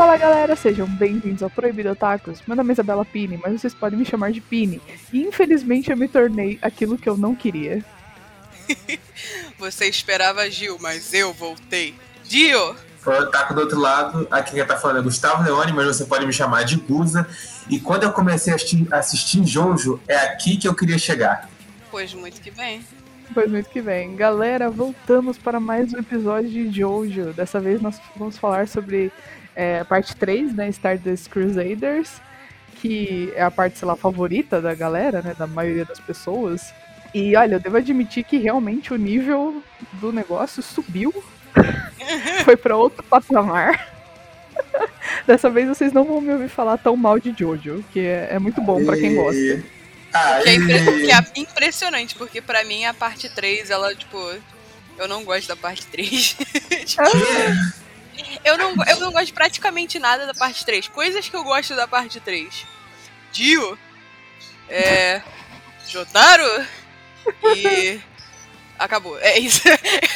Fala galera, sejam bem-vindos ao Proibido Otakus. Meu nome é Isabela Pini, mas vocês podem me chamar de Pini. E infelizmente eu me tornei aquilo que eu não queria. Você esperava Gil, mas eu voltei. Dio! Foi o Otaku do outro lado. Aqui quem tá falando é Gustavo Leone, mas você pode me chamar de Guza. E quando eu comecei a assistir, assistir Jojo, é aqui que eu queria chegar. Pois muito que bem. Pois muito que bem. Galera, voltamos para mais um episódio de Jojo. Dessa vez nós vamos falar sobre é, a parte 3, né? Stardust Crusaders, que é a parte, sei lá, favorita da galera, né? Da maioria das pessoas. E olha, eu devo admitir que realmente o nível do negócio subiu. Foi para outro patamar. Dessa vez vocês não vão me ouvir falar tão mal de Jojo, que é, é muito bom para quem gosta. O que, é impre- que é impressionante, porque pra mim a parte 3, ela, tipo. Eu não gosto da parte 3. Tipo, eu, não, eu não gosto de praticamente nada da parte 3. Coisas que eu gosto da parte 3. Dio. É. Jotaro. E. Acabou. É isso.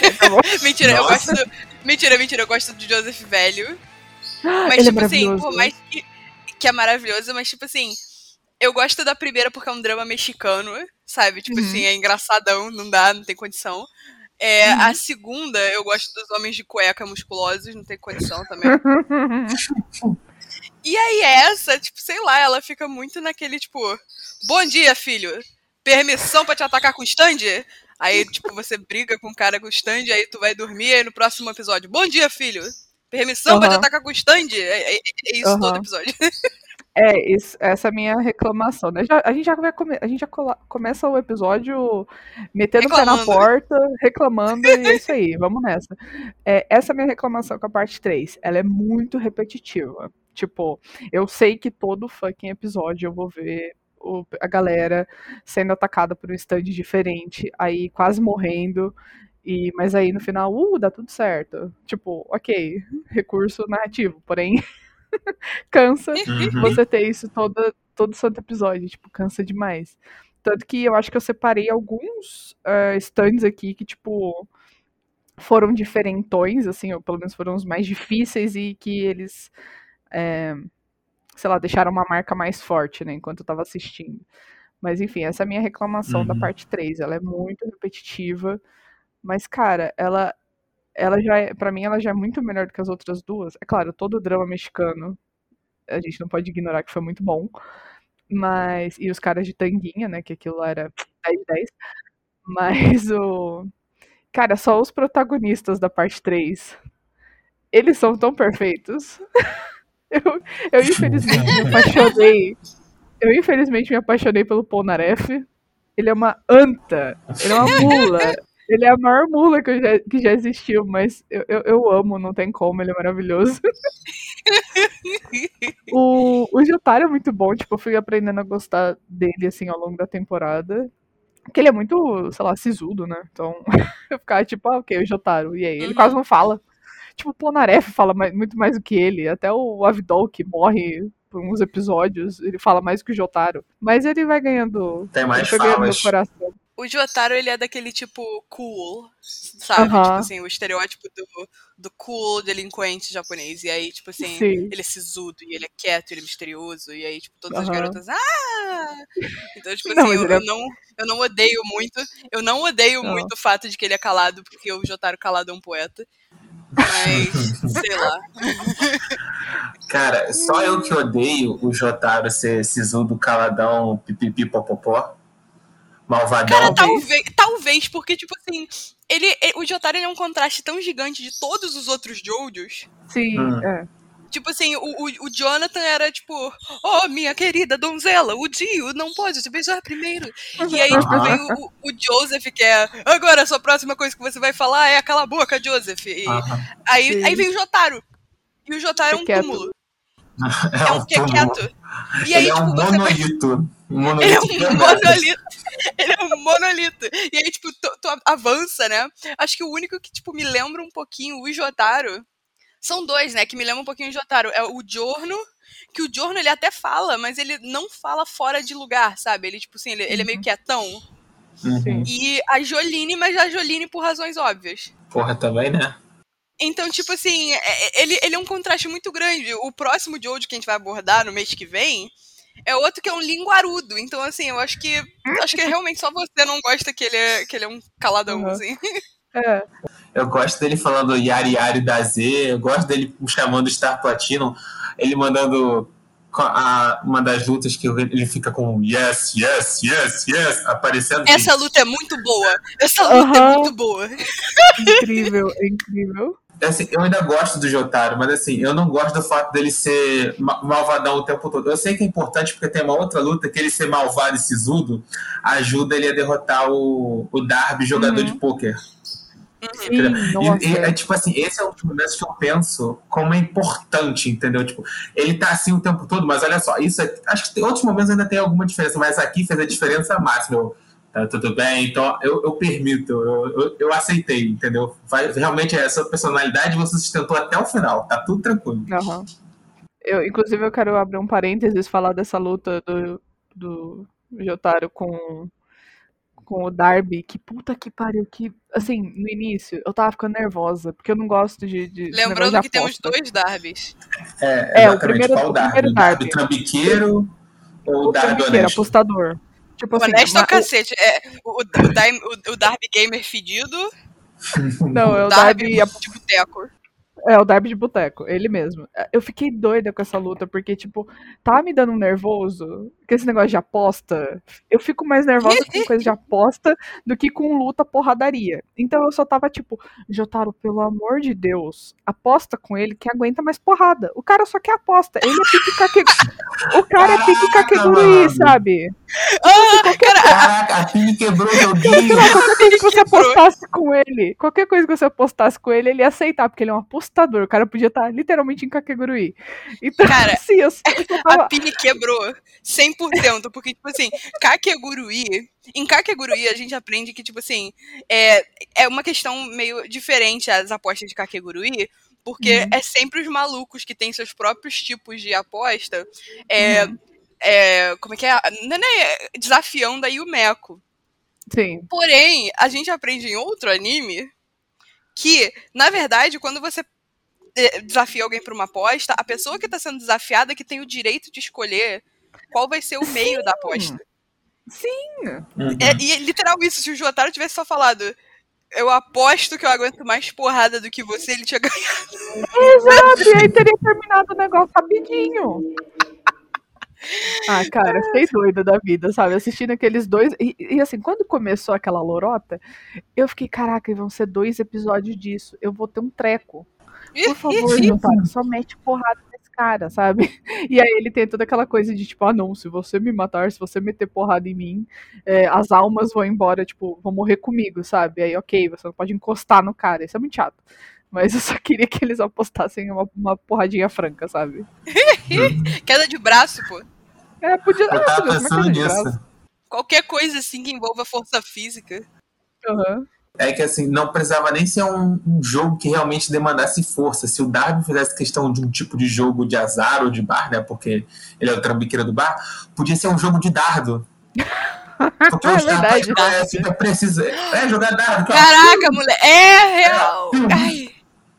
mentira, eu Nossa. gosto. do- Mentira, mentira, eu gosto do Joseph velho. Mas, Ele é tipo assim, maravilhoso. por mais que, que é maravilhoso, mas, tipo assim, eu gosto da primeira porque é um drama mexicano, sabe? Tipo Uhum. assim, é engraçadão, não dá, não tem condição. É, Uhum. A segunda, eu gosto dos homens de cueca musculosos, não tem condição também. E aí essa, tipo, sei lá, ela fica muito naquele, tipo, bom dia, filho. Permissão pra te atacar com stand? Aí, tipo, você briga com o cara com stand, aí tu vai dormir, aí no próximo episódio, bom dia, filho. Permissão pra te atacar com stand? É, é- é isso todo episódio. É, isso, essa é a minha reclamação, né? Já- a gente já, vai come- a gente já cola- começa o episódio metendo o pé na Reclamando. porta, reclamando, e é isso aí, vamos nessa. É, essa é a minha reclamação com a parte 3. Ela é muito repetitiva. Tipo, eu sei que todo fucking episódio eu vou ver o- a galera sendo atacada por um stand diferente, aí quase morrendo. E, mas aí no final, uh, dá tudo certo. Tipo, ok, recurso narrativo, porém cansa Uhum. você ter isso todo, todo santo episódio, tipo, cansa demais. Tanto que eu acho que eu separei alguns eh, stands aqui que, tipo, foram diferentões, assim, ou pelo menos foram os mais difíceis e que eles, eh, sei lá, deixaram uma marca mais forte, né, enquanto eu tava assistindo. Mas enfim, essa é a minha reclamação da Uhum. parte 3. Ela é muito repetitiva, mas, cara, ela. Ela já é, pra mim, ela já é muito melhor do que as outras duas. É claro, todo o drama mexicano a gente não pode ignorar que foi muito bom. Mas. E os caras de tanguinha, né? Que aquilo era 10 de 10. Mas o. Cara, só os protagonistas da parte 3. Eles são tão perfeitos. Eu, eu infelizmente me apaixonei. Eu infelizmente me apaixonei pelo Polnareff. Ele é uma anta. Ele é uma mula. Ele é a maior mula que, já, que já existiu, mas eu, eu, eu amo, não tem como, ele é maravilhoso. O, o Jotaro é muito bom, tipo, eu fui aprendendo a gostar dele, assim, ao longo da temporada. Porque ele é muito, sei lá, sisudo, né? Então, eu ficava tipo, ah, ok, o Jotaro, e aí? Ele Uhum. quase não fala. Tipo, o Polnareff fala mais- muito mais do que ele. Até o Avidol, que morre por uns episódios, ele fala mais que o Jotaro. Mas ele vai ganhando. Tem mais foi ganhando meu falas. coração. O Jotaro, ele é daquele tipo cool, sabe? Aham. Tipo assim, o estereótipo do, do cool delinquente japonês. E aí, tipo assim, Sim. ele é sisudo, e ele é quieto, ele é misterioso. E aí, tipo, todas as Aham. garotas, ah! Então, tipo Não, assim, eu, é- eu não, eu não odeio muito. Eu não odeio Não. muito o fato de que ele é calado, porque o Jotaro calado é um poeta. Mas, sei lá. Cara, só eu que odeio o Jotaro ser sisudo, caladão, pipipi, popopó, malvadão. Cara, talvez, talvez porque, tipo assim, ele, ele- o Jotaro ele é um contraste tão gigante de todos os outros Jojos. Sim, Hum. é. Tipo assim, o, o, o Jonathan era tipo, oh, minha querida donzela, o Dio não pode te beijar primeiro. E aí, tipo, vem o, o Joseph, que é, agora a sua próxima coisa que você vai falar é cala a boca, Joseph. E aí, Sim. aí vem o Jotaro. E o Jotaro é um túmulo. É É um um é túmulo. quieto. E aí, Ele é um tipo, você vai monolito. Um ele é monolito. um monolito. Ele é um monolito. E aí, tipo, tu, tu avança, né? Acho que o único que, tipo, me lembra um pouquinho o Jotaro. São dois, né? Que me lembram um pouquinho o Jotaro. É o Giorno, que o Giorno ele até fala, mas ele não fala fora de lugar, sabe? Ele, tipo assim, ele, ele é meio quietão. Uhum. Sim. E a Joline, mas a Joline por razões óbvias. Porra, também, né? Então, tipo assim, é, é, ele, ele é um contraste muito grande. O próximo Jojo que a gente vai abordar no mês que vem é outro que é um linguarudo. Então, assim, eu acho que. Acho que realmente só você não gosta que ele é, que ele é um caladão, uhum. assim. É. Eu gosto dele falando Yari Yari da Z, eu gosto dele chamando Star Platinum, ele mandando a, uma das lutas que ele fica com yes, yes, yes, yes, aparecendo. Essa luta é muito boa. Essa luta uhum. é muito boa. Incrível, incrível. Assim, eu ainda gosto do Jotaro, mas assim, eu não gosto do fato dele ser malvadão o tempo todo. Eu sei que é importante porque tem uma outra luta que ele ser malvado e sisudo ajuda ele a derrotar o, o Darby, jogador uhum. de pôquer. Sim, e, e, é tipo assim, esse é um momento que eu penso como é importante, entendeu? Tipo, ele tá assim o tempo todo, mas olha só, isso é, acho que tem outros momentos ainda tem alguma diferença, mas aqui fez a diferença máxima. Eu, tá tudo bem, então eu, eu permito, eu, eu, eu, aceitei, entendeu? Vai, realmente é essa personalidade você sustentou até o final, tá tudo tranquilo. Uhum. Eu, inclusive, eu quero abrir um parênteses falar dessa luta do, do Jotaro com com o Darby, que puta que pariu, que, assim, no início eu tava ficando nervosa, porque eu não gosto de. de Lembrando que temos dois Darbys. É, é o primeiro, Qual o Darby? Primeiro Darby. O trambiqueiro ou o Darby honesto? apostador. Tipo assim, honesto ou cacete? É, o, o, o, o Darby gamer fedido. Não, é o Darby, Darby de boteco. É, o Darby de Boteco, ele mesmo. Eu fiquei doida com essa luta, porque, tipo, tá me dando um nervoso. Com esse negócio de aposta. Eu fico mais nervosa com coisa de aposta do que com luta porradaria. Então eu só tava, tipo, Jotaro, pelo amor de Deus, aposta com ele que aguenta mais porrada. O cara só quer aposta. Ele é pique kake... O cara é pique kakegurui, sabe? Ah, qualquer... Caraca, a quebrou meu dia. Qualquer coisa que você apostasse com ele, qualquer coisa que você apostasse com ele, ele ia aceitar, porque ele é um apostador. O cara podia estar literalmente em Kakegurui. Então, cara, assim, eu, eu tava... a Pini quebrou 100%, porque, tipo assim, Kakegurui em Kakegurui a gente aprende que, tipo assim, é, é uma questão meio diferente as apostas de Kakegurui, porque uhum. é sempre os malucos que têm seus próprios tipos de aposta. É, uhum. é, como é que é? Não é desafiando aí o Meco. Sim. Porém, a gente aprende em outro anime que, na verdade, quando você desafia alguém para uma aposta, a pessoa que está sendo desafiada é que tem o direito de escolher qual vai ser o meio Sim. da aposta. Sim! Uhum. É, e literal isso, se o Jotaro tivesse só falado eu aposto que eu aguento mais porrada do que você, ele tinha ganhado. Exato, e aí teria terminado o negócio rapidinho. Ah, cara, fiquei doida da vida, sabe? Assistindo aqueles dois. E, e, assim, quando começou aquela lorota, eu fiquei, caraca, vão ser dois episódios disso. Eu vou ter um treco. Por favor, Jotaro, só mete porrada cara, sabe? E aí ele tem toda aquela coisa de tipo, ah não, se você me matar, se você meter porrada em mim, é, as almas vão embora, tipo, vão morrer comigo, sabe? Aí ok, você não pode encostar no cara, isso é muito chato. Mas eu só queria que eles apostassem uma, uma porradinha franca, sabe? queda de braço, pô. É, podia. Eu tava ah, pensando nisso. Qualquer coisa assim que envolva força física. Uhum é que assim, não precisava nem ser um, um, jogo que realmente demandasse força. Se o Darby fizesse questão de um tipo de jogo de azar ou de bar, né? Porque ele é o trambiqueiro do bar, podia ser um jogo de dardo. Porque é verdade, é, assim, precisa. É jogar dardo. Caraca, mulher, é real. É,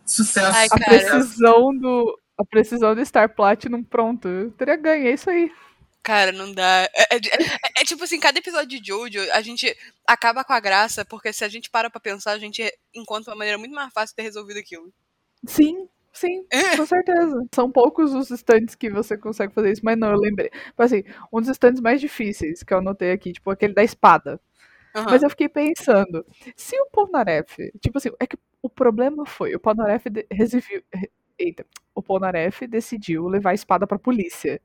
Sucesso. Ai, a precisão do. A precisão do Star Platinum, pronto. Eu teria ganho, é isso aí. Cara, não dá. É, é, é, é, tipo assim, cada episódio de Jojo, a gente acaba com a graça, porque se a gente para pra pensar, a gente encontra uma maneira muito mais fácil de ter resolvido aquilo. Sim, sim, é. com certeza. São poucos os stands que você consegue fazer isso, mas não, eu lembrei. Tipo assim, um dos stands mais difíceis que eu anotei aqui, tipo aquele da espada. Uhum. Mas eu fiquei pensando, se o Polnareff, tipo assim, é que o problema foi, o Polnareff resolveu, eita, o Polnareff decidiu levar a espada pra polícia.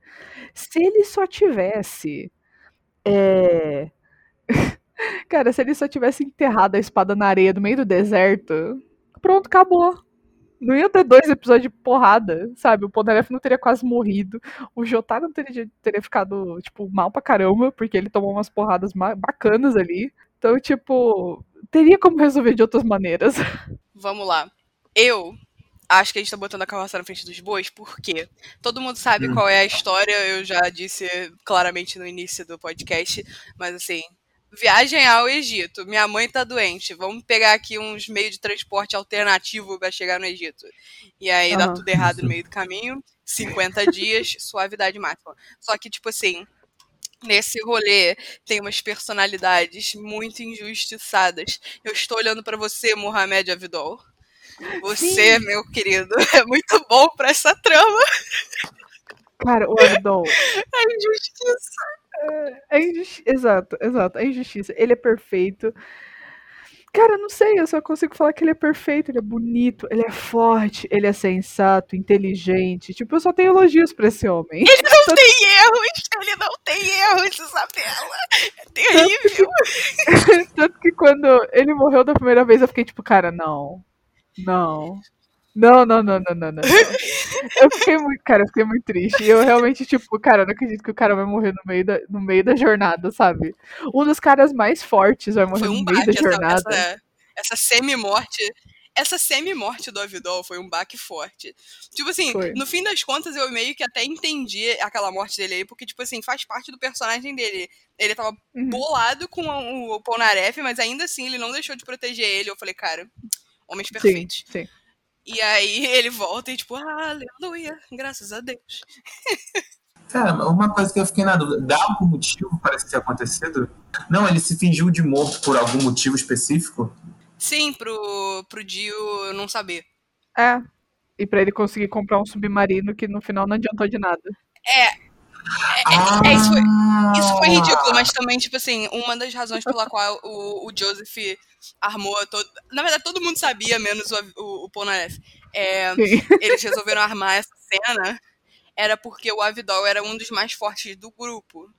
Se ele só tivesse. É... Cara, se ele só tivesse enterrado a espada na areia no meio do deserto, pronto, acabou. Não ia ter dois episódios de porrada, sabe? O Polnareff não teria quase morrido. O Jotaro não teria, teria ficado, tipo, mal pra caramba, porque ele tomou umas porradas bacanas ali. Então, tipo, teria como resolver de outras maneiras. Vamos lá. Eu acho que a gente tá botando a carroça na frente dos bois, porque todo mundo sabe hum. qual é a história, eu já disse claramente no início do podcast, mas assim, Viagem ao Egito. Minha mãe tá doente. Vamos pegar aqui uns meios de transporte alternativo para chegar no Egito. E aí uhum. dá tudo errado no meio do caminho. 50 dias, suavidade máxima. Só que, tipo assim, nesse rolê tem umas personalidades muito injustiçadas. Eu estou olhando para você, Mohamed Avidol. Você, Sim. meu querido, é muito bom para essa trama. Cara, o Avidol. É injustiça. É, é injustiça. Exato, exato. É injustiça. Ele é perfeito. Cara, não sei, eu só consigo falar que ele é perfeito, ele é bonito, ele é forte, ele é sensato, inteligente. Tipo, eu só tenho elogios pra esse homem. Ele não Tanto... tem erros, ele não tem erros, Isabela. É terrível. Tanto que... Tanto que quando ele morreu da primeira vez, eu fiquei tipo, cara, não. Não. Não, não, não, não, não, não. Eu fiquei muito, cara, eu fiquei muito triste. E eu realmente, tipo, cara, eu não acredito que o cara vai morrer no meio da, no meio da jornada, sabe? Um dos caras mais fortes vai morrer um no meio da jornada. Essa, essa semi-morte. Essa semi-morte do Avidol foi um baque forte. Tipo assim, foi. no fim das contas, eu meio que até entendi aquela morte dele aí, porque, tipo assim, faz parte do personagem dele. Ele tava uhum. bolado com o, o Polnareff, mas ainda assim ele não deixou de proteger ele. Eu falei, cara, homens perfeitos. Sim, sim. E aí ele volta e tipo, ah, aleluia, graças a Deus. Cara, uma coisa que eu fiquei na dúvida, dá algum motivo para isso ter acontecido? Não, ele se fingiu de morto por algum motivo específico? Sim, pro, pro Dio não saber. É. E para ele conseguir comprar um submarino que no final não adiantou de nada. É, é, ah. é, isso, foi, isso foi ridículo, mas também, tipo assim, uma das razões pela qual o, o Joseph armou todo. Na verdade, todo mundo sabia, menos o, o, o Polnareff. É, eles resolveram armar essa cena era porque o Avidol era um dos mais fortes do grupo.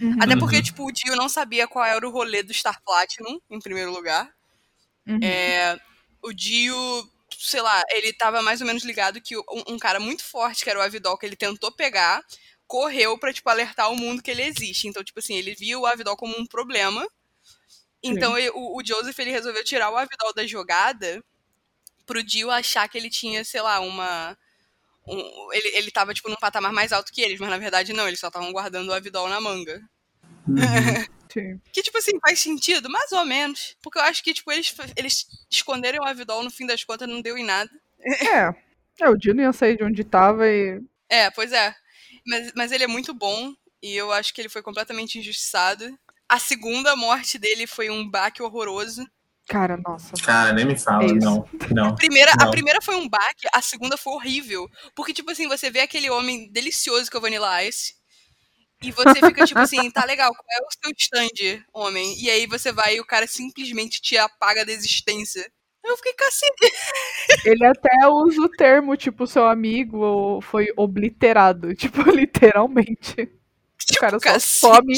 Uhum. Até porque, uhum. tipo, o Dio não sabia qual era o rolê do Star Platinum, em primeiro lugar. Uhum. É, o Dio, sei lá, ele tava mais ou menos ligado que um, um, cara muito forte, que era o Avidol, que ele tentou pegar, correu pra, tipo, alertar o mundo que ele existe. Então, tipo assim, ele viu o Avidol como um problema. Então, ele, o, o, Joseph, ele resolveu tirar o Avidol da jogada pro Dio achar que ele tinha, sei lá, uma... Um, ele, ele tava, tipo, num patamar mais alto que eles, mas na verdade não, eles só estavam guardando o Avidol na manga. Uhum. Sim. Que, tipo assim, faz sentido, mais ou menos. Porque eu acho que, tipo, eles, eles esconderam o Avidol, no fim das contas, não deu em nada. É. É, o Dio não ia sair de onde tava e. É, pois é. Mas, mas ele é muito bom e eu acho que ele foi completamente injustiçado. A segunda morte dele foi um baque horroroso. Cara, nossa. Cara, nem me fala, é não. não. A primeira, não. a primeira foi um baque, a segunda foi horrível. Porque, tipo assim, você vê aquele homem delicioso que é o Vanilla Ice. E você fica tipo assim, tá legal, qual é o seu stand, homem? E aí você vai e o cara simplesmente te apaga da existência. Eu fiquei cacete. Ele até usa o termo, tipo, seu amigo foi obliterado. Tipo, literalmente. Tipo, o cara só cacete. some.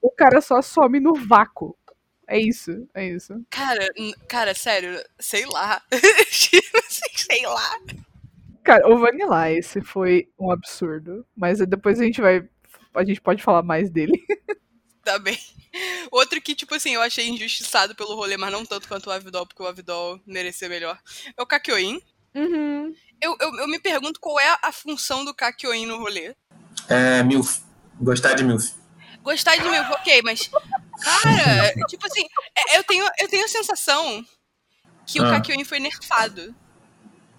O cara só some no vácuo. É isso, é isso. Cara, cara, sério, sei lá. sei lá. Cara, o Vanilla esse foi um absurdo. Mas depois a gente vai. A gente pode falar mais dele. Tá bem. Outro que, tipo assim, eu achei injustiçado pelo rolê, mas não tanto quanto o Avidol, porque o Avidol merecia melhor. É o Kakyoin. Uhum. Eu, eu, eu, me pergunto qual é a função do Kakyoin no rolê. É, MILF. Gostar de MILF. Gostar de MILF, ok, mas. Cara, tipo assim, é, eu tenho, eu tenho a sensação que ah. o Kakyoin foi nerfado.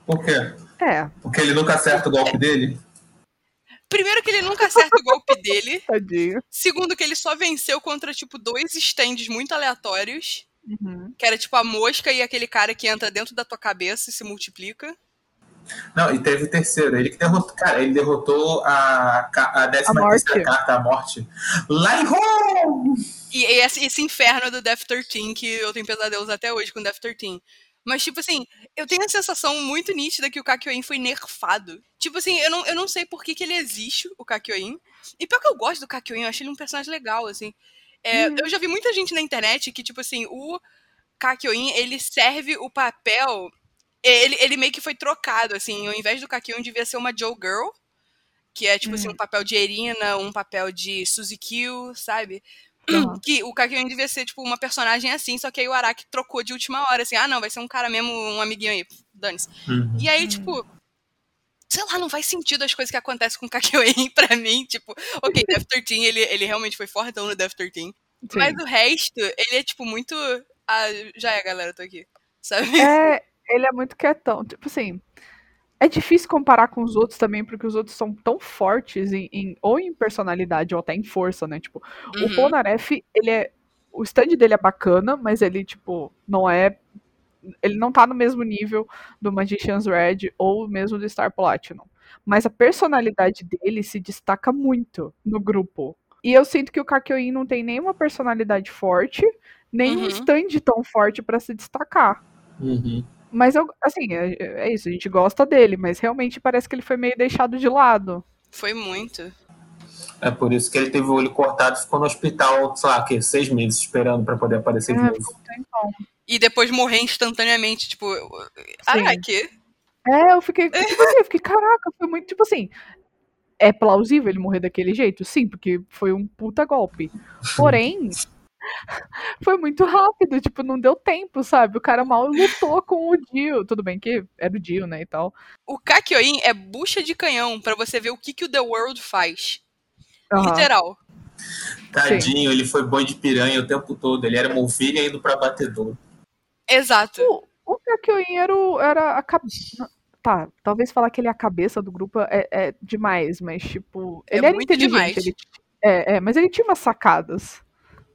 Por quê? É. Porque ele nunca acerta o golpe dele? Primeiro que ele nunca acerta o golpe dele. Tadinho. Segundo que ele só venceu contra, tipo, dois stands muito aleatórios. Uhum. Que era, tipo, a mosca e aquele cara que entra dentro da tua cabeça e se multiplica. Não, e teve o terceiro. Ele que derrotou. Cara, ele derrotou a, a décima a terceira carta, a morte. Lá em home! E esse, esse inferno do Death 13, que eu tenho pesadelos até hoje com Death 13. Mas, tipo assim, eu tenho a sensação muito nítida que o Kakyoin foi nerfado. Tipo assim, eu não, eu não sei por que, que ele existe, o Kakyoin. E pior que eu gosto do Kakyoin, eu achei ele um personagem legal, assim. É, uhum. Eu já vi muita gente na internet que, tipo assim, o Kakyoin, ele serve o papel... Ele, ele meio que foi trocado, assim. Ao invés do Kakyoin, devia ser uma Joe Girl. Que é, tipo uhum. assim, um papel de Erina, um papel de Suzy Kill, sabe? Uhum. Que o Kakyoin devia ser, tipo, uma personagem assim, só que aí o Araki trocou de última hora, assim, ah, não, vai ser um cara mesmo, um amiguinho aí, dane-se. Uhum. E aí, tipo, sei lá, não faz sentido as coisas que acontecem com o Kakyoin pra mim, tipo, ok, Death 13, ele, ele realmente foi fortão no Death 13. Sim. Mas o resto, ele é tipo muito. Ah, já é, galera, tô aqui. Sabe? É, ele é muito quietão. Tipo assim, é difícil comparar com os outros também, porque os outros são tão fortes em, em- ou em personalidade ou até em força, né? Tipo, o Uhum. Polnareff, ele é. O stand dele é bacana, mas ele, tipo, não é. Ele não tá no mesmo nível do Magician's Red ou mesmo do Star Platinum. Mas a personalidade dele se destaca muito no grupo. E eu sinto que o Kakyoin não tem nenhuma personalidade forte, nem um Uhum. stand tão forte pra se destacar. Uhum. Mas eu, assim, é, é isso, a gente gosta dele, mas realmente parece que ele foi meio deixado de lado. Foi muito. É por isso que ele teve o olho cortado e ficou no hospital, sei lá, que seis meses esperando pra poder aparecer de É, novo. ficou um tempão. E depois morrer instantaneamente, tipo. Araki. É, eu fiquei, tipo assim, eu fiquei, caraca, foi muito, tipo assim, é plausível ele morrer daquele jeito? Sim, porque foi um puta golpe. Porém, foi muito rápido, tipo, não deu tempo, sabe? O cara mal lutou com o Dio. Tudo bem que era o Dio, né, e tal. O Kakyoin é bucha de canhão pra você ver o que, que o The World faz. Aham. Literal. Tadinho, ele foi boi de piranha o tempo todo. Ele era uma ovelha indo pra batedor. Exato. O, o Kakyoin era, o- era a cabeça. Tá, talvez falar que ele é a cabeça do grupo é, é demais, mas, tipo, É ele era muito inteligente. demais. Ele, é, é, mas ele tinha umas sacadas.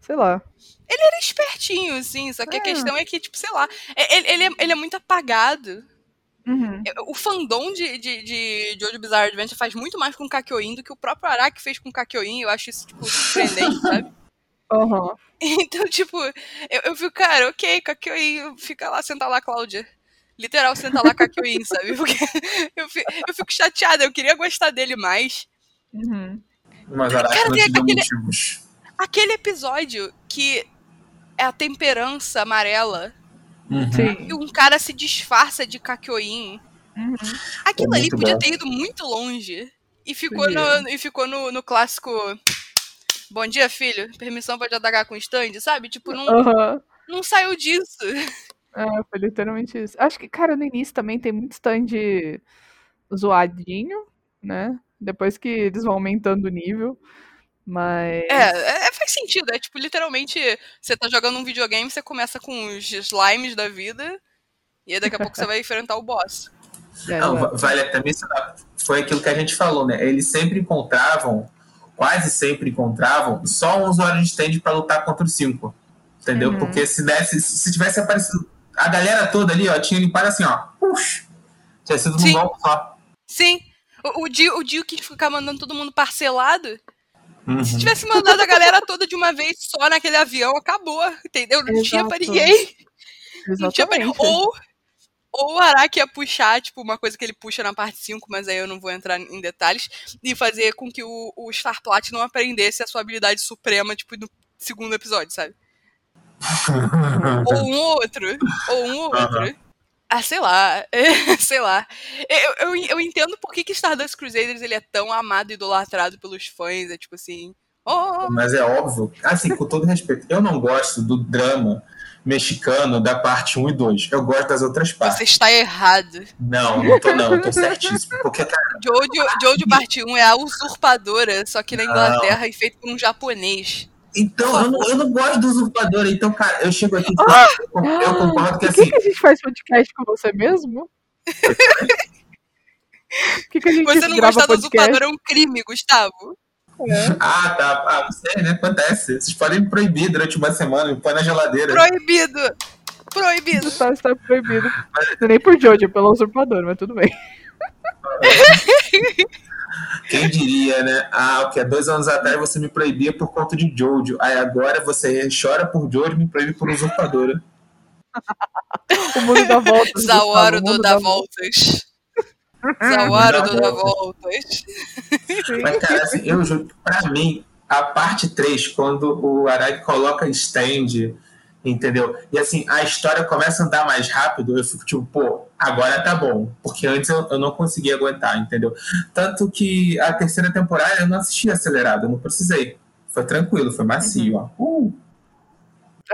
Sei lá. Ele era espertinho, assim, só que a É. questão é que, tipo, sei lá, é- ele, ele, é, ele é muito apagado. Uhum. O fandom de, de, de Jojo Bizarre Adventure faz muito mais com o Kakyoin do que o próprio Araki fez com o Kakyoin. Eu acho isso, tipo, surpreendente, sabe? Aham. Então, tipo, eu, eu fico, cara, ok, Kakyoin, fica lá, senta lá, Cláudia. Literal, senta lá, Kakyoin, sabe? Porque eu fico, eu fico chateada, eu queria gostar dele mais. Uhum. Mas Araki não tem te deu aquele- motivos. Aquele episódio que é a temperança amarela Uhum. E um cara se disfarça de Kakyoin. Uhum. Aquilo É ali podia bom. ter ido muito longe. E ficou, no, e ficou no, no clássico. Bom dia, filho. Permissão pra JH com stand, sabe? Tipo, não, Aham. não saiu disso. É, foi literalmente isso. Acho que, cara, no início também tem muito stand zoadinho, né? Depois que eles vão aumentando o nível. Mas. É, é, faz sentido. É tipo, literalmente, você tá jogando um videogame, você começa com os slimes da vida. E aí daqui a pouco você vai enfrentar o boss. é, Não, va- vale até mencionar. Foi aquilo que a gente falou, né? Eles sempre encontravam, quase sempre encontravam, só um usuário de stand pra lutar contra os cinco. Entendeu? Uhum. Porque se desse, se tivesse aparecido a galera toda ali, ó, tinha limpado assim, ó. Puxa, tinha sido Sim. num golpe só. Sim. O, o, Dio, o Dio quis ficar mandando todo mundo parcelado. Uhum. Se tivesse mandado a galera toda de uma vez só naquele avião, acabou. Entendeu? Não tinha pra Exato. ninguém. Não tinha pra... Exatamente. Ou, ou o Araki ia puxar, tipo, uma coisa que ele puxa na parte 5, mas aí eu não vou entrar em detalhes, e fazer com que o, o Platinum aprendesse a sua habilidade suprema, tipo, no segundo episódio, sabe? ou um ou outro. Ou um ou outro. Ah, sei lá. sei lá. Eu, eu, eu entendo por que, que Stardust Crusaders ele é tão amado e idolatrado pelos fãs. É tipo assim. Oh, Mas é óbvio, assim, com todo respeito, eu não gosto do drama mexicano da parte 1 e 2. Eu gosto das outras partes. você está errado. Não, não tô não, eu tô certíssimo. Porque, cara, Jojo, Jojo Parte 1 é a usurpadora, só que na Inglaterra e feito por um japonês. Então, eu não, eu não gosto do usurpador. Então, cara, eu chego aqui Ah! eu concordo que Por que, assim, que a gente faz podcast com você mesmo? Que, que a gente Você não grava gostar do usurpador é um crime, Gustavo. É. Ah, tá. Ah, não sei, né? Acontece. Vocês podem me proibir durante uma semana, me põe na geladeira. Proibido! Proibido! Está, está proibido. Não é Nem por Jojo, é pelo usurpador, mas tudo bem. Quem diria, né? Ah, o que há dois anos atrás você me proibia por conta de Jojo. Aí agora você chora por Jojo e me proíbe por usurpadora. O mundo dá voltas. Zaoro Gustavo, o do dá voltas. Zaoro do dá voltas. Mas, cara, assim, eu juro que pra mim, a parte 3, quando o Araki coloca stand, entendeu? E assim, a história começa a andar mais rápido, eu fico tipo, pô, agora tá bom. Porque antes eu, eu não conseguia aguentar, entendeu? Tanto que a terceira temporada eu não assisti acelerado, eu não precisei. Foi tranquilo, foi macio, ó. Uh,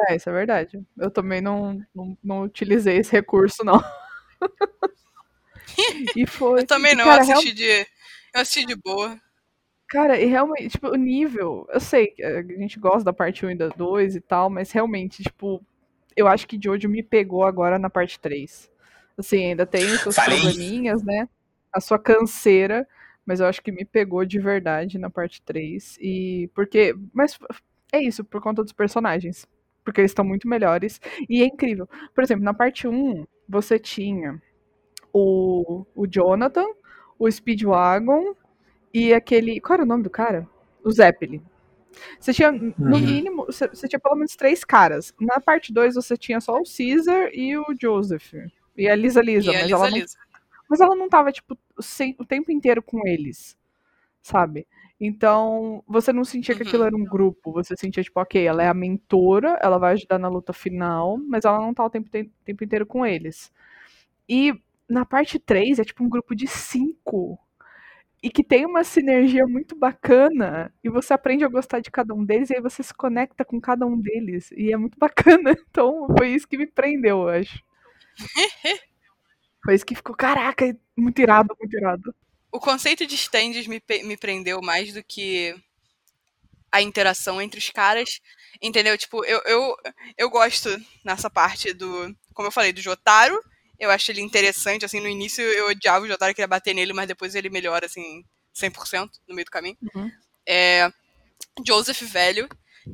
É, isso é verdade. Eu também não, não, não utilizei esse recurso, não. e foi. Eu também não, cara, eu assisti de. Eu assisti de boa. Cara, e realmente, tipo, o nível. Eu sei que a gente gosta da parte 1 e da 2 e tal, mas realmente, tipo, eu acho que Jojo me pegou agora na parte 3. Assim, ainda tem os seus Falei. probleminhas, né? A sua canseira, mas eu acho que me pegou de verdade na parte 3. E porque. Mas é isso, por conta dos personagens. Porque eles estão muito melhores. E é incrível. Por exemplo, na parte 1, você tinha o, o Jonathan, o Speedwagon e aquele. Qual era o nome do cara? O Zeppelin. Você tinha, no Uhum. mínimo, você, você tinha pelo menos três caras. Na parte 2 você tinha só o Caesar e o Joseph. E a Lisa Lisa, E mas, Lisa ela não, Lisa. mas ela não tava, tipo, sem- o tempo inteiro com eles. Sabe? Então, você não sentia que Uhum. aquilo era um grupo. Você sentia, tipo, ok, ela é a mentora, ela vai ajudar na luta final, mas ela não tá o tempo, te- tempo inteiro com eles. E na parte 3 é tipo um grupo de cinco. E que tem uma sinergia muito bacana. E você aprende a gostar de cada um deles, e aí você se conecta com cada um deles. E é muito bacana. Então foi isso que me prendeu, eu acho. Foi isso que ficou, caraca, muito irado, muito irado. O conceito de stands me, me prendeu mais do que a interação entre os caras. Entendeu? Tipo, eu, eu, eu gosto nessa parte do. Como eu falei, do Jotaro. Eu acho ele interessante. Assim, no início eu odiava o Jotaro, queria bater nele, mas depois ele melhora, assim, 100% no meio do caminho. Uhum. É. Joseph Velho,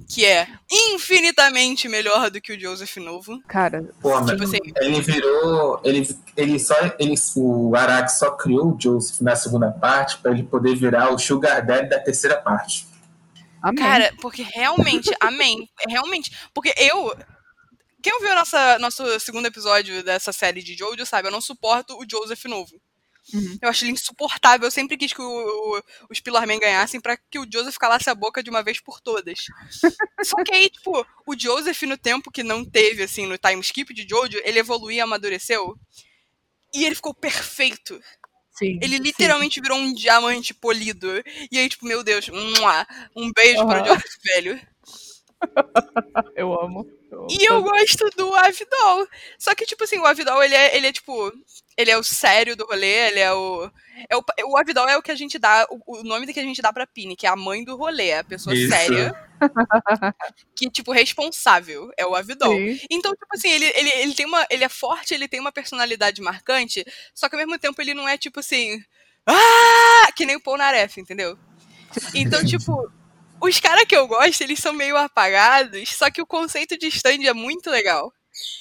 que é infinitamente melhor do que o Joseph Novo. Cara, Pô, mas Tipo assim, ele virou. Ele, ele só. Ele, o Araki só criou o Joseph na segunda parte pra ele poder virar o Sugar Daddy da terceira parte. amém. Cara, porque realmente, amém. Realmente. Porque eu. Quem ouviu nossa, nosso segundo episódio dessa série de Jojo sabe, eu não suporto o Joseph novo. Uhum. Eu acho ele insuportável. Eu sempre quis que o, o, os Pillarmen ganhassem pra que o Joseph calasse a boca de uma vez por todas. Só que aí, tipo, o Joseph, no tempo que não teve, assim, no time skip de Jojo, ele evoluiu e amadureceu. E ele ficou perfeito. Sim, Ele sim. literalmente virou um diamante polido. E aí, tipo, meu Deus, um beijo para o. Joseph velho. Eu amo. eu amo E eu gosto do Avidol. Só que, tipo assim, o Avidol, ele é, ele é tipo. Ele é o sério do rolê, ele é o. É o, o Avidol é o que a gente dá. O, o nome que a gente dá pra Pini, que é a mãe do rolê, é a pessoa Isso. séria. que, tipo, responsável. É o Avidol. Sim. Então, tipo assim, ele, ele, ele tem uma. Ele é forte, ele tem uma personalidade marcante, só que ao mesmo tempo ele não é tipo assim. Ah! Que nem o Polnareff, entendeu? Então, tipo, os caras que eu gosto, eles são meio apagados, só que o conceito de stand é muito legal.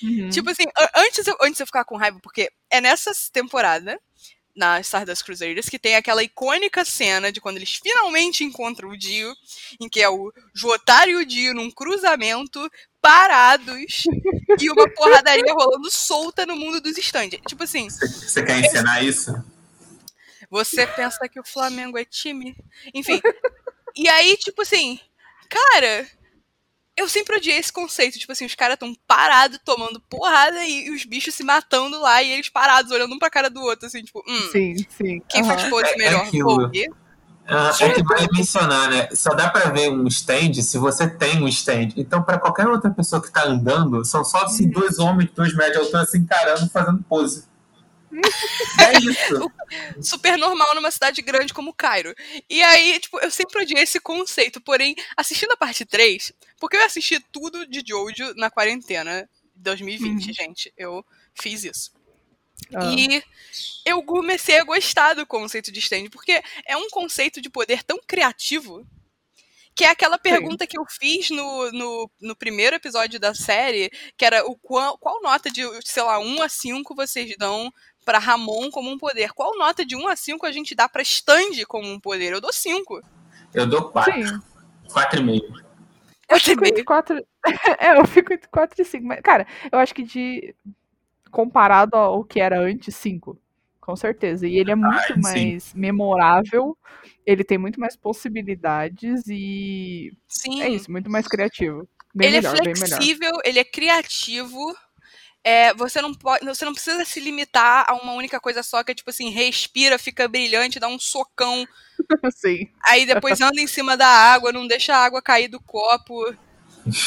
Uhum. Tipo assim, antes eu, antes eu ficar com raiva, porque é nessa temporada, na Stardust Crusaders, que tem aquela icônica cena de quando eles finalmente encontram o Dio, em que é o Jotaro e o Dio num cruzamento, parados, e uma porradaria rolando solta no mundo dos stands. Tipo assim, Você, você quer ensinar isso? você pensa que o Flamengo é time? Enfim. E aí, tipo assim, cara, eu sempre odiei esse conceito. Tipo assim, os caras tão parados, tomando porrada e, e os bichos se matando lá e eles parados, olhando um pra cara do outro, assim, tipo, hum, Sim, sim. quem faz aham. pose É- é melhor? Vogue? Ah, é que vale mencionar, né? Só dá pra ver um stand se você tem um stand. Então, pra qualquer outra pessoa que tá andando, são só assim, Uhum. dois homens de dois de altura se encarando, fazendo pose. É isso. Super normal numa cidade grande como Cairo. E aí, tipo, eu sempre odiei esse conceito. Porém, assistindo a parte 3, porque eu assisti tudo de Jojo na quarentena de 2020, Uhum. gente. Eu fiz isso. Ah, E eu comecei a gostar do conceito de stand, porque é um conceito de poder tão criativo que é aquela pergunta que eu fiz no, no, no primeiro episódio da série, que era o qual, qual nota de, sei lá, 1 a 5 vocês dão pra Ramon como um poder? Qual nota de 1 a 5 a gente dá pra stand como um poder? Eu dou 5. Eu dou quatro. Sim. Quatro e meio. Eu fico entre 4. é, eu fico entre 4 e 5. Mas, cara, eu acho que de. Comparado ao que era antes, 5. Com certeza. E ele é muito sim. mais memorável. Ele tem muito mais possibilidades e. Sim. É isso, muito mais criativo. Bem ele melhor, é bem melhor. flexível, ele é criativo. É, você não pode, você não precisa se limitar a uma única coisa só que é tipo assim, respira, fica brilhante, dá um socão, Sim. aí depois anda em cima da água, não deixa a água cair do copo,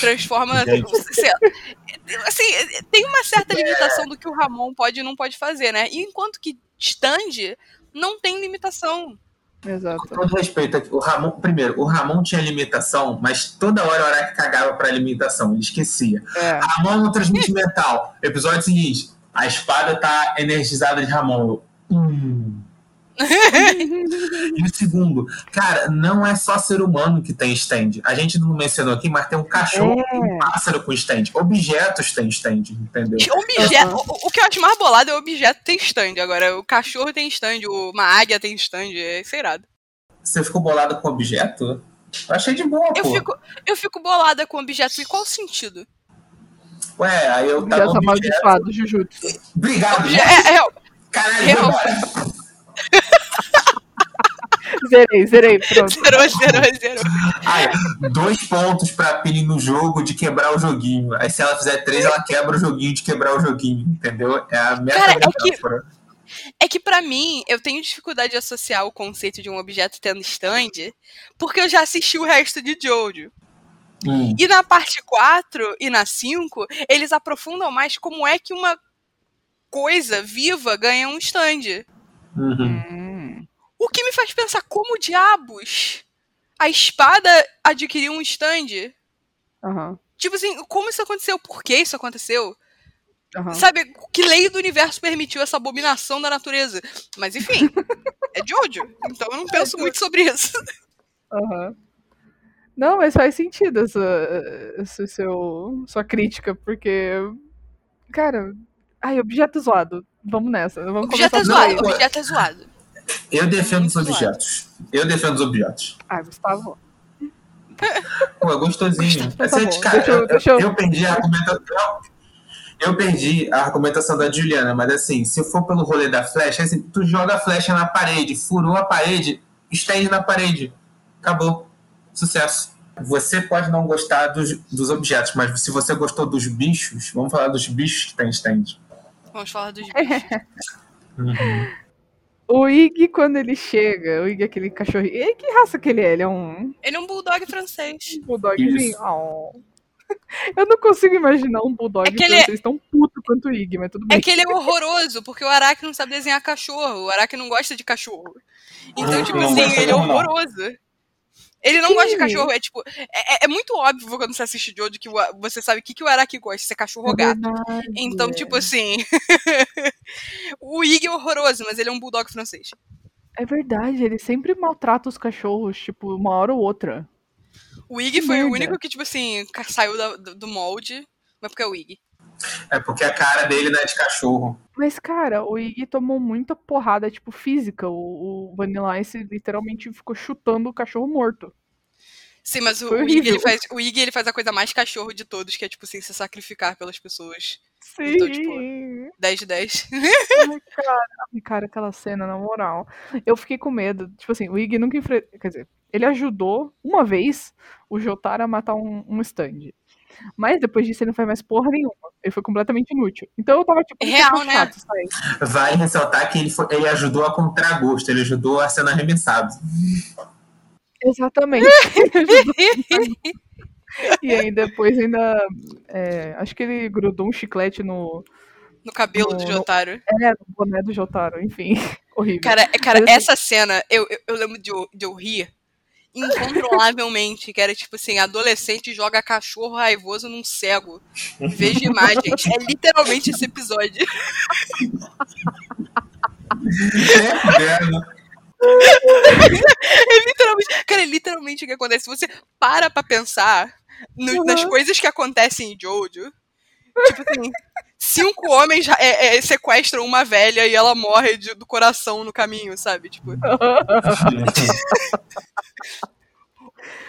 transforma, assim, tem uma certa limitação do que o Ramon pode e não pode fazer, né? E enquanto que stand não tem limitação. Exato. Com todo respeito o Ramon, primeiro, o Ramon tinha limitação, mas toda hora o Araki cagava pra limitação, ele esquecia. É. Ramon não transmite mental. Episódio seguinte, a espada tá energizada de Ramon. Eu, Hum. E o segundo, cara, não é só ser humano que tem stand. A gente não mencionou aqui, mas tem um cachorro É. e um pássaro com stand. Objetos têm stand, entendeu? Objeto, o, o que eu acho mais bolado é o objeto tem stand. Agora, o cachorro tem stand, o- uma águia tem stand, é irado. Você ficou bolado com objeto? Eu achei de boa, Eu pô. fico, eu fico bolada com objeto. Em qual sentido? Ué, aí eu tava Objeto objeto. amaldiçoado, Jujutsu. Obrigado, É, é, é, Caralho, Real. Zerei, zerei, pronto. zerou, zerou, zerou. Ai, dois pontos pra Pini no jogo de quebrar o joguinho. Aí se ela fizer três, ela quebra o joguinho de quebrar o joguinho, entendeu? É a meta Cara, é que- metáfora. É que pra mim, eu tenho dificuldade de associar o conceito de um objeto tendo stand, porque eu já assisti o resto de Jojo. Hum, E na parte 4 e na 5, eles aprofundam mais como é que uma coisa viva ganha um stand. uhum. O que me faz pensar como diabos a espada adquiriu um stand. Aham. Tipo assim, como isso aconteceu? Por que isso aconteceu? Aham. Sabe, que lei do universo permitiu essa abominação da natureza? Mas enfim, é Jojo. Então eu não penso muito sobre isso. Aham. Não, mas faz sentido essa, essa seu, sua crítica, porque. Cara. Ai, objeto zoado. Vamos nessa. Vamos Objeto é zoado, objeto é zoado. Eu defendo os Muito objetos. Eu defendo os objetos. Ah, Gustavo. Pô, é gostosinho. Tá Essa- cara, deixa eu- eu, deixa eu- eu perdi a argumentação. Eu perdi a argumentação da Juliana, mas assim, se for pelo rolê da flecha, assim, tu joga a flecha na parede, furou a parede, estende na parede. Acabou. Sucesso. Você pode não gostar dos, dos objetos, mas se você gostou dos bichos, vamos falar dos bichos que tem stand. Vamos falar dos bichos. O Ig, quando ele chega, o Ig é aquele cachorrinho. E que raça que ele é? Ele é um Ele é um bulldog francês. bulldogzinho? Isso. Oh. Eu não consigo imaginar um bulldog É que ele é- francês tão puto quanto o Ig, mas tudo bem. É que ele é horroroso, porque o Araki não sabe desenhar cachorro. O Araki não gosta de cachorro. Então, Ah, tipo assim, ele é horroroso. Ele não Sim. gosta de cachorro, é tipo. É, é- é muito óbvio quando você assiste Jojo que o você sabe o que, que o Araki gosta, se é cachorro ou É gato. verdade, Então, tipo assim. o Ig é horroroso, mas ele é um bulldog francês. É verdade, ele sempre maltrata os cachorros, tipo, uma hora ou outra. O Ig foi o merda. único que, tipo assim, saiu da- do molde, mas porque é o Ig. É porque a cara dele não é de cachorro. Mas, cara, o Ig tomou muita porrada, tipo, física. O, o Vanilla Ice literalmente ficou chutando o cachorro morto. Sim, mas o, o Ig, ele faz, o Ig ele faz a coisa mais cachorro de todos, que é, tipo assim, se sacrificar pelas pessoas. Sim. Então, tipo, 10 de 10. Ai, cara, ai, cara, aquela cena, na moral. Eu fiquei com medo. Tipo assim, o Ig nunca enfrentou. Quer dizer, ele ajudou uma vez o Jotaro a matar um, um stand. Mas depois disso ele não faz mais porra nenhuma. Ele foi completamente inútil. Então eu tava tipo, É real, cachorro né? chato? Vale ressaltar que ele, foi- ele ajudou a contragosto, ele ajudou a sendo arremessado. Exatamente. e aí depois ainda. é, acho que ele grudou um chiclete no, no cabelo do No- Jotaro. é, no boné do Jotaro. Enfim, horrível. Cara, é- cara Mas, assim- essa cena, eu, eu, eu lembro de eu, de eu rir incontrolavelmente, que era tipo assim, adolescente joga cachorro raivoso num cego. Veja imagens. É literalmente esse episódio. É? É literalmente, cara, é literalmente o que acontece. Se você para pra pensar no- Uhum. nas coisas que acontecem em Jojo, tipo assim, cinco homens é, é, sequestram uma velha e ela morre de- do coração no caminho, sabe? Tipo,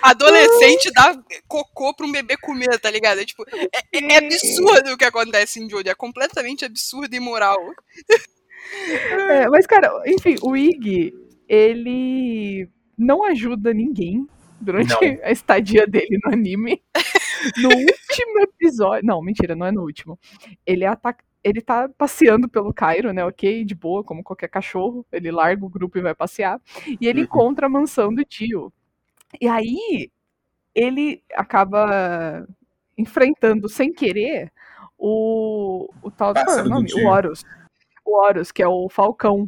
adolescente dá cocô pra um bebê comer, tá ligado? É, tipo, é, é- é absurdo o que acontece em Jojo, é completamente absurdo e imoral. É, mas, cara, enfim, o Ig, ele não ajuda ninguém durante Não. a estadia dele no anime. No último episódio. Não, mentira, não é no último. Ele ataca. Ele tá passeando pelo Cairo, né? Ok, de boa, como qualquer cachorro. Ele larga o grupo e vai passear. E ele Uhum. encontra a mansão do tio. E aí, ele acaba enfrentando sem querer o, o tal. É Pássaro do nome? O Horus. O Horus, que é o Falcão.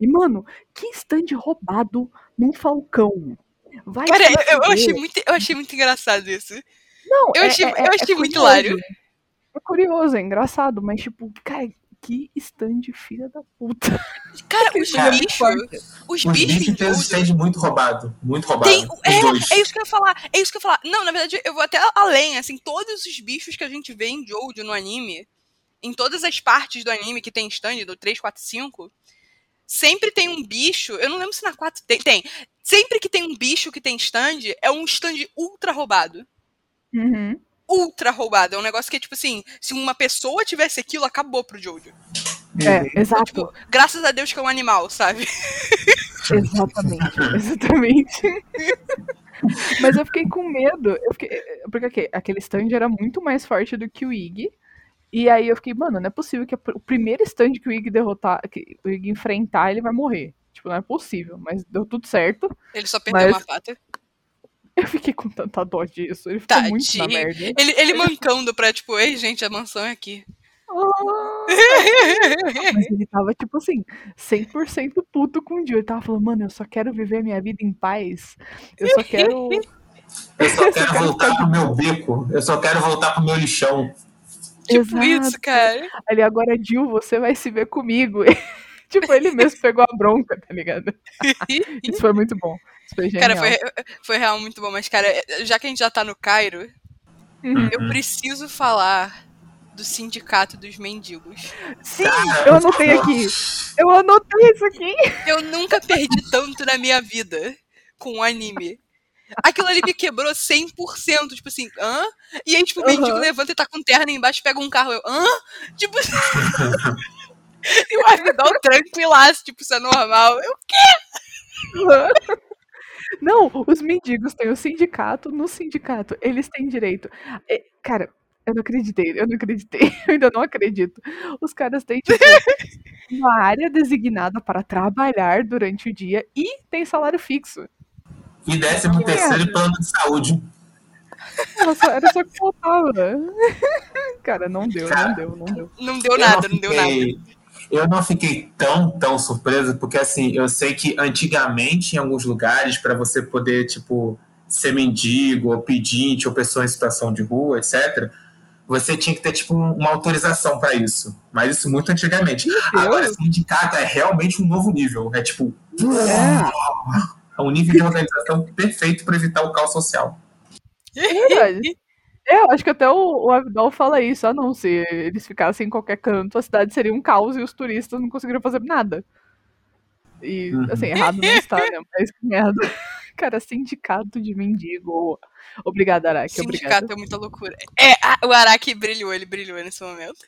E, mano, que stand roubado num Falcão. Vai Cara, eu, eu achei muito, eu achei muito engraçado isso. Não, Eu é- achei, é- eu é- achei é muito hilário. É curioso, é engraçado, mas tipo, cara, que stand filha da puta. Cara, os é muito bichos, os Os bichos bichos tem um stand muito roubado. Muito roubado. Tem, é, é isso que eu ia falar. É isso que eu ia falar. Não, na verdade, eu vou até além. Assim, todos os bichos que a gente vê em Jojo no anime, em todas as partes do anime que tem stand, do 3, 4, 5, sempre tem um bicho. Eu não lembro se na 4 tem. Tem. Sempre que tem um bicho que tem stand, é um stand ultra roubado. Uhum. Ultra roubado. É um negócio que, tipo assim, se uma pessoa tivesse aquilo, acabou pro Jojo. É, exato. Tipo, graças a Deus que é um animal, sabe? Exatamente, exatamente. Mas eu fiquei com medo. Eu fiquei, porque aqui, aquele stand era muito mais forte do que o Ig. E aí eu fiquei, mano, não é possível que o primeiro stand que o Ig derrotar, que o Ig enfrentar, ele vai morrer. Tipo, não é possível. Mas deu tudo certo. Ele só perdeu Mas- uma pata. Eu fiquei com tanta dó disso. Ele ficou muito na merda. Ele, ele mancando pra, tipo, ei, gente, a mansão é aqui. Ah! Mas ele tava, tipo assim, 100% puto com o Dio. Ele tava falando, mano, eu só quero viver minha vida em paz. Eu só quero. Eu só quero voltar pro meu beco. Eu só quero voltar pro meu lixão. Tipo Exato. isso, cara. Ali, agora, Jill, você vai se ver comigo. tipo, ele mesmo pegou a bronca, tá ligado? Isso foi muito bom. Isso foi genial. Cara, foi, foi real muito bom. Mas, cara, já que a gente já tá no Cairo, Uhum. eu preciso falar do sindicato dos mendigos. Sim, eu anotei aqui. Eu anotei isso aqui. Eu nunca perdi tanto na minha vida com um anime. Aquilo ali me quebrou 100%, tipo assim, hã? E aí, tipo, o mendigo Aham. levanta e tá com terra embaixo, pega um carro, eu, hã? Tipo... e o Arvidal tranquilaço, tipo, isso é normal. Eu, Não, os mendigos têm o sindicato. No sindicato, eles têm direito. É, Cara, eu não acreditei, eu não acreditei, eu ainda não acredito. Os caras têm, tipo, uma área designada para trabalhar durante o dia e tem salário fixo. E décimo terceiro merda. plano de saúde. Era só, era só que faltava. Cara, não deu, não deu, não deu. não deu nada, não deu nada. Eu não fiquei tão, tão surpreso, porque assim, eu sei que antigamente, em alguns lugares, para você poder, tipo, ser mendigo, ou pedinte, ou pessoa em situação de rua, etc., você tinha que ter, tipo, uma autorização para isso. Mas isso muito antigamente. Agora, sindicato é realmente um novo nível. É tipo. É um nível de organização perfeito para evitar o caos social. Verdade. É, eu acho que até o, o Abdol fala isso. Ah, não, se eles ficassem em qualquer canto, a cidade seria um caos e os turistas não conseguiriam fazer nada. E, Uhum. assim, errado não está, né? Mas que merda. Cara, sindicato de mendigo. Obrigada, Araki. Sindicato Obrigada. é muita loucura. É, a- o Araki brilhou, ele brilhou nesse momento.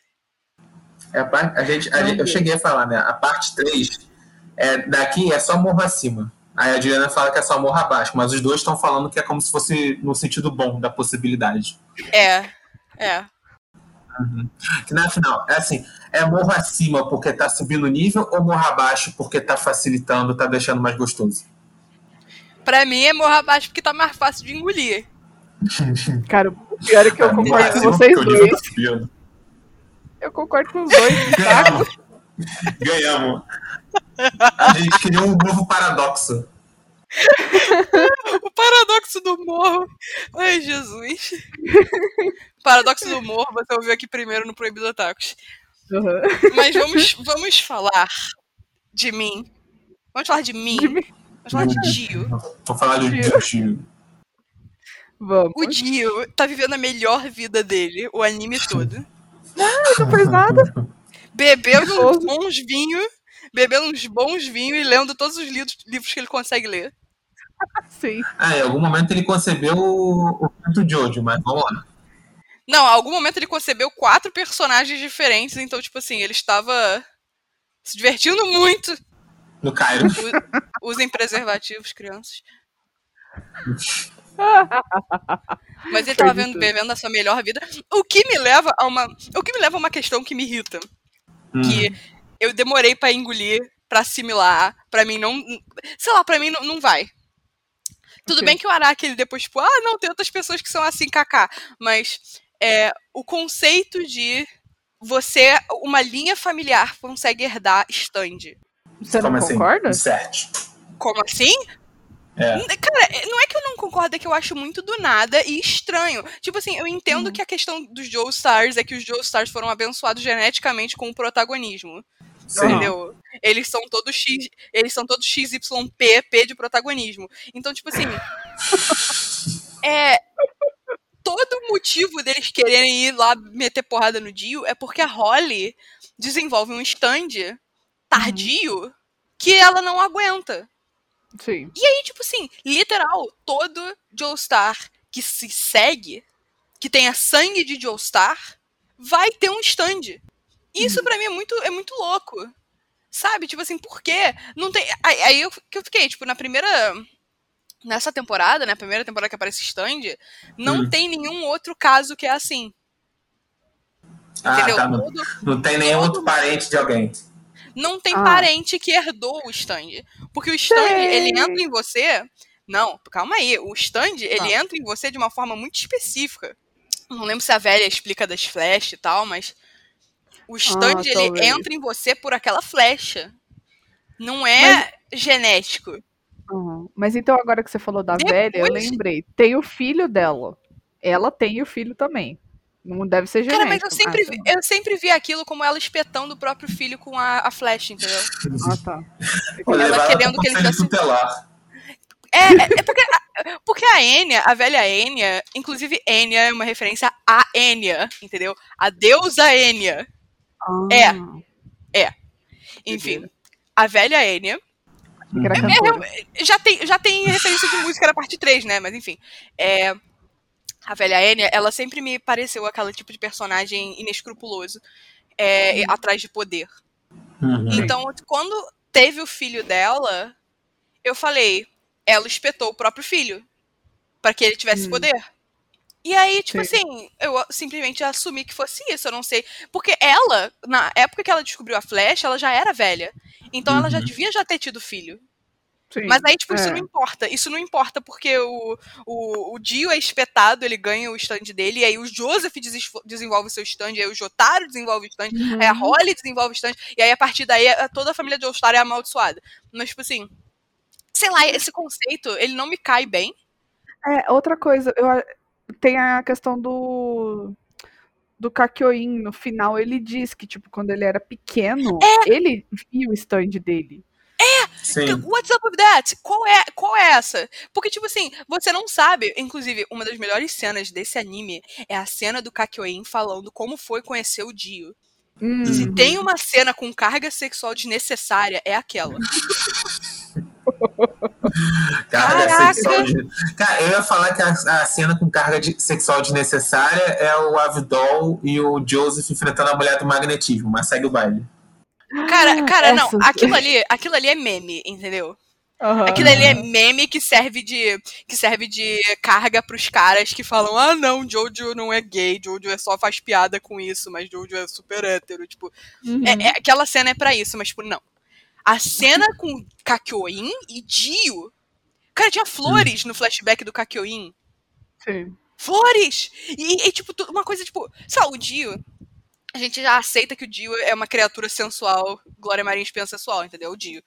É a, par- a gente, a gente- eu cheguei a falar, né? A parte 3, é, daqui é só morro acima. Aí a Juliana fala que é só morro abaixo, mas os dois estão falando que é como se fosse no sentido bom da possibilidade. É, é. Que na final, é assim, é morro acima porque tá subindo o nível ou morro abaixo porque tá facilitando, tá deixando mais gostoso? Pra mim é morro abaixo porque tá mais fácil de engolir. Cara, o pior é que eu É, concordo com acima vocês dois. tá. Eu concordo com os dois, tá? Ganhamos. Ganhamos. A gente criou um novo paradoxo. O paradoxo do morro. Ai, Jesus. paradoxo do morro, você ouviu aqui primeiro no Proibido Otakus. Uhum. Mas vamos, vamos falar de mim. Vamos falar de mim. De mim. Vamos falar de Dio. Vou falar do Dio. Vamos. O Dio tá vivendo a melhor vida dele, o anime todo. Não fez nada. Bebendo uns bons vinhos, bebendo uns bons vinhos e lendo todos os livros, livros que ele consegue ler. Sim. Ah, em algum momento ele concebeu o, o canto Jojo, mas vamos lá. Não, a algum momento ele concebeu quatro personagens diferentes, então, tipo assim, ele estava se divertindo muito. No Cairo. Usem preservativos, crianças. Mas ele tava vendo, bebendo a sua melhor vida. O que me leva a uma. O que me leva a uma questão que me irrita. Hum. Que eu demorei pra engolir, pra assimilar, pra mim não. Sei lá, pra mim não, não vai. Tudo Ok. bem que o Araki, ele depois, tipo, ah, não, tem outras pessoas que são assim, kaká. Mas é, o conceito de você, uma linha familiar consegue herdar stand. Você Como não assim? concorda? Insert. Como assim? É. Cara, não é que eu não concordo, é que eu acho muito do nada e estranho. Tipo assim, eu entendo Uhum. que a questão dos Joe Stars é que os Joe Stars foram abençoados geneticamente com o protagonismo. Sim. Entendeu? Eles são todos X, eles são todos XYP, P de protagonismo. Então, tipo assim, é todo motivo deles quererem ir lá meter porrada no Dio é porque a Holly desenvolve um stand tardio que ela não aguenta. Sim. E aí, tipo assim, literal, todo Joestar que se segue, que tenha sangue de Joestar, vai ter um stand. Isso pra mim é muito, é muito louco. Sabe? Tipo assim, por quê? Não tem. Aí, aí eu, que eu fiquei, tipo, na primeira. Nessa temporada, né? Primeira temporada que aparece stand, não Hum. tem nenhum outro caso que é assim. Ah, Entendeu? tá. Não, não tem nenhum outro parente de alguém. não tem Ah. parente que herdou o stand. Porque o stand, ele entra em você. Não, calma aí. O stand, ele Tá. entra em você de uma forma muito específica. Não lembro se a velha explica das flechas e tal, mas. O stand, Ah, ele talvez. entra em você por aquela flecha. Não é genético. Uhum. Mas então, agora que você falou da Depois- velha, eu lembrei. Tem o filho dela. Ela tem o filho também. Não deve ser genético. Cara, mas eu sempre, vi, eu sempre vi aquilo como ela espetando o próprio filho com a, a flecha, entendeu? Ah, tá. Pô, Ela querendo que ele tutelar. É, é, é porque, a- porque a Enya, a velha Enya, inclusive Enya é uma referência a Enya, entendeu? A deusa Enya. É. Ah, Enfim, a velha Enya. É, cantora. já, tem, já tem referência de música na parte 3, né? Mas enfim. É, a velha Enya, ela sempre me pareceu aquele tipo de personagem inescrupuloso. é, atrás de poder. Uhum. Então, quando teve o filho dela, eu falei, ela espetou o próprio filho para que ele tivesse Hum. poder. E aí, tipo Sim. assim, eu simplesmente assumi que fosse isso, eu não sei. Porque ela, na época que ela descobriu a flecha, ela já era velha. Então ela já Uhum. devia já ter tido filho. Sim. Mas aí, tipo, isso É. não importa. Isso não importa porque o, o, o Dio é espetado, ele ganha o stand dele, e aí o Joseph desenvolve o seu stand, aí o Jotaro desenvolve o stand, Uhum. Aí a Holly desenvolve o stand, e aí a partir daí a- toda a família de All-Star é amaldiçoada. Mas, tipo assim, sei lá, esse conceito, ele não me cai bem. É, outra coisa, eu, tem a questão do do Kakyoin, no final ele diz que, tipo, quando ele era pequeno, É. ele via o stand dele. Sim. What's up with that? Qual é, qual é essa? Porque, tipo assim, você não sabe. Inclusive, uma das melhores cenas desse anime é a cena do Kakyoin falando como foi conhecer o Dio. Hum, Se tem uma cena com carga sexual desnecessária, é aquela. Carga Caraca! sexual de... Cara, eu ia falar que a, a cena com carga de- sexual desnecessária é o Avdol e o Joseph enfrentando a mulher do magnetismo, mas segue o baile. Cara, cara, não, Essas- aquilo ali, aquilo ali é meme, entendeu? aham. Aquilo ali é meme que serve de que serve de carga pros caras que falam: "Ah, não, Jojo não é gay, Jojo é só faz piada com isso, mas Jojo é super hétero", tipo, Uhum. é, é- aquela cena é pra isso, mas tipo, não. A cena com Kakyoin e Dio. Cara, tinha flores no flashback do Kakyoin. Sim. Flores! E, e, tipo, uma coisa, tipo, lá, o Dio. A gente já aceita que o Dio é uma criatura sensual. Glória Marinho pensa sensual, entendeu? O Dio.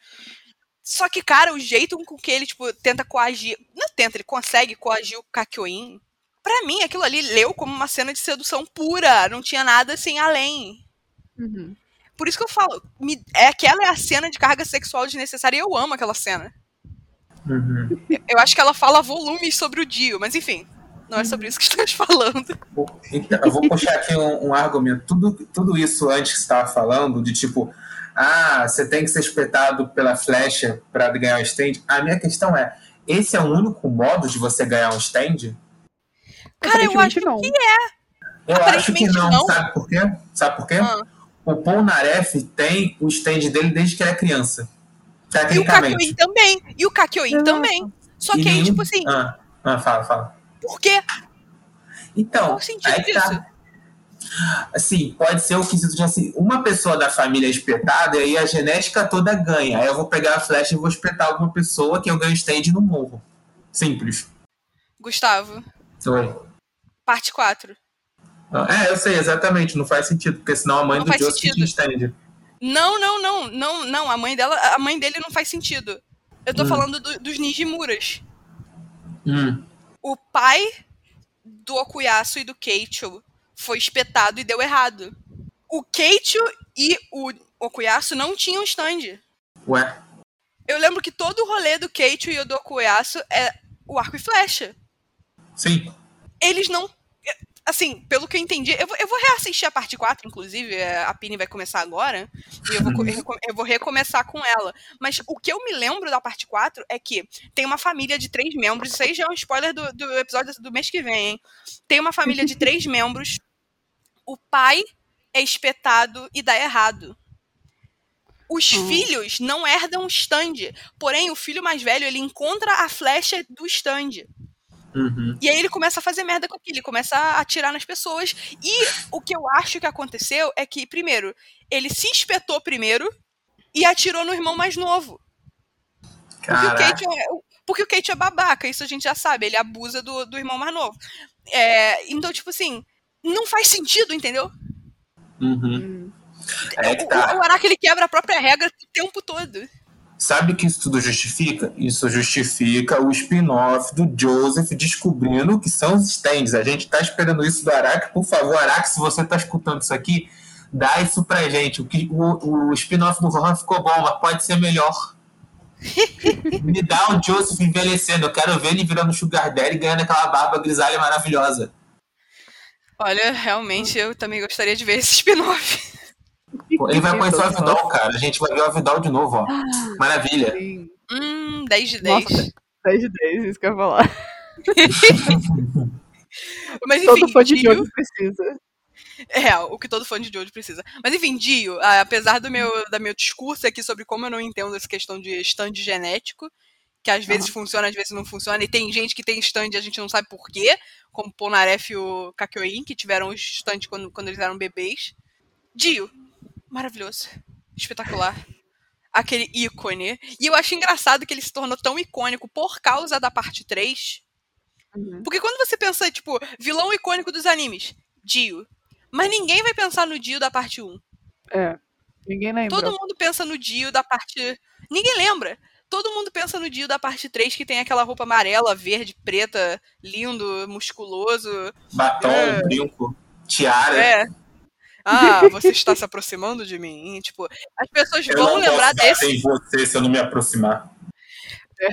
Só que, cara, o jeito com que ele, tipo, tenta coagir. Não tenta, ele consegue coagir o Kakyoin. Pra mim, aquilo ali leu como uma cena de sedução pura. Não tinha nada assim além. Uhum. Por isso que eu falo, me- é aquela é a cena de carga sexual desnecessária e eu amo aquela cena. Uhum. Eu acho que ela fala volumes sobre o Dio, mas enfim, não é sobre isso que estamos falando. Então, eu vou puxar aqui um, um argumento. Tudo, tudo isso antes que você estava falando, de tipo, ah, você tem que ser espetado pela flecha para ganhar um stand. A minha questão é: esse é o único modo de você ganhar um stand? Cara, eu acho Aparentemente, não. Eu acho que não. não. Sabe por quê? Sabe por quê? Ah. O Polnareff tem o stand dele desde que era criança. E o. Kakyoin também. E o Kakyoin Exato. também. Só E que aí, nenhum- tipo assim, Ah, ah, fala, fala. por quê? Então, Qual o sentido tá. disso? Assim, pode ser o quesito de assim, uma pessoa da família é espetada e aí a genética toda ganha. Aí eu vou pegar a flecha e vou espetar alguma pessoa que eu ganho stand no morro. Simples. Gustavo, Oi. parte 4. É, eu sei, exatamente. Não faz sentido, porque senão a mãe Não do Joseph sentido. tinha stand. Não, não, não, não, não. A mãe dela, a mãe dele não faz sentido. Eu tô Hum. falando do- dos Nijimuras. Hum. O pai do Okuyasu e do Keicho foi espetado e deu errado. O Keicho e o Okuyasu não tinham stand. Ué. Eu lembro que todo o rolê do Keicho e o do Okuyasu é o arco e flecha. Sim. Eles não. Assim, pelo que eu entendi, eu vou, eu vou reassistir a parte 4, inclusive, é, a Pini vai começar agora, e eu vou, eu vou recomeçar com ela. Mas o que eu me lembro da parte 4 é que tem uma família de três membros, isso aí já é um spoiler do, do episódio do mês que vem, hein? Tem uma família de três membros, o pai é espetado e dá errado. Os Hum. filhos não herdam o stand, porém o filho mais velho ele encontra a flecha do stand. Uhum. E aí ele começa a fazer merda com aquilo, ele começa a atirar nas pessoas. E o que eu acho que aconteceu é que, primeiro, ele se espetou primeiro e atirou no irmão mais novo. Porque o. Kate é, porque o Kate é babaca, isso a gente já sabe, ele abusa do, do irmão mais novo. É, então, tipo assim, não faz sentido, entendeu? Uhum. Hum. É que O, tá. o Araki ele quebra a própria regra o tempo todo. Sabe o que isso tudo justifica? Isso justifica o spin-off do Joseph descobrindo o que são os stands. A gente tá esperando isso do Araki. Por favor, Araki, se você tá escutando isso aqui, dá isso pra gente. O, que- o, o spin-off do Rohan ficou bom, mas pode ser melhor. Me dá o Joseph envelhecendo. Eu quero ver ele virando Sugar Daddy e ganhando aquela barba grisalha maravilhosa. Olha, realmente eu também gostaria de ver esse spin-off. Ele vai conhecer o. Avidal, cara. A gente vai ver o Avidal de novo, ó. Maravilha. Sim. Hum, 10 de 10. Nossa, 10 de 10, isso que eu ia falar. Mas Todo enfim, fã de Dio- Jojo precisa. É, o que todo fã de Jojo precisa. Mas enfim, Dio, ah, apesar do meu, da meu discurso aqui sobre como eu não entendo essa questão de stand genético, que às vezes funciona, às vezes não funciona, e tem gente que tem stand e a gente não sabe por quê, como o Polnareff e o Kakyoin, que tiveram os stand quando, quando eles eram bebês. Dio, maravilhoso, espetacular. Aquele ícone. E eu acho engraçado que ele se tornou tão icônico por causa da parte 3, Uhum. porque quando você pensa, tipo, vilão icônico dos animes, Dio. Mas ninguém vai pensar no Dio da parte 1. É. Ninguém lembra. Todo mundo pensa no Dio da parte. Ninguém lembra. Todo mundo pensa no Dio da parte 3, que tem aquela roupa amarela, verde, preta, lindo, musculoso. Batom, É. brinco, tiara. É. Ah, você está se aproximando de mim? Tipo, as pessoas Eu vão não lembrar desse. em você se eu não me aproximar.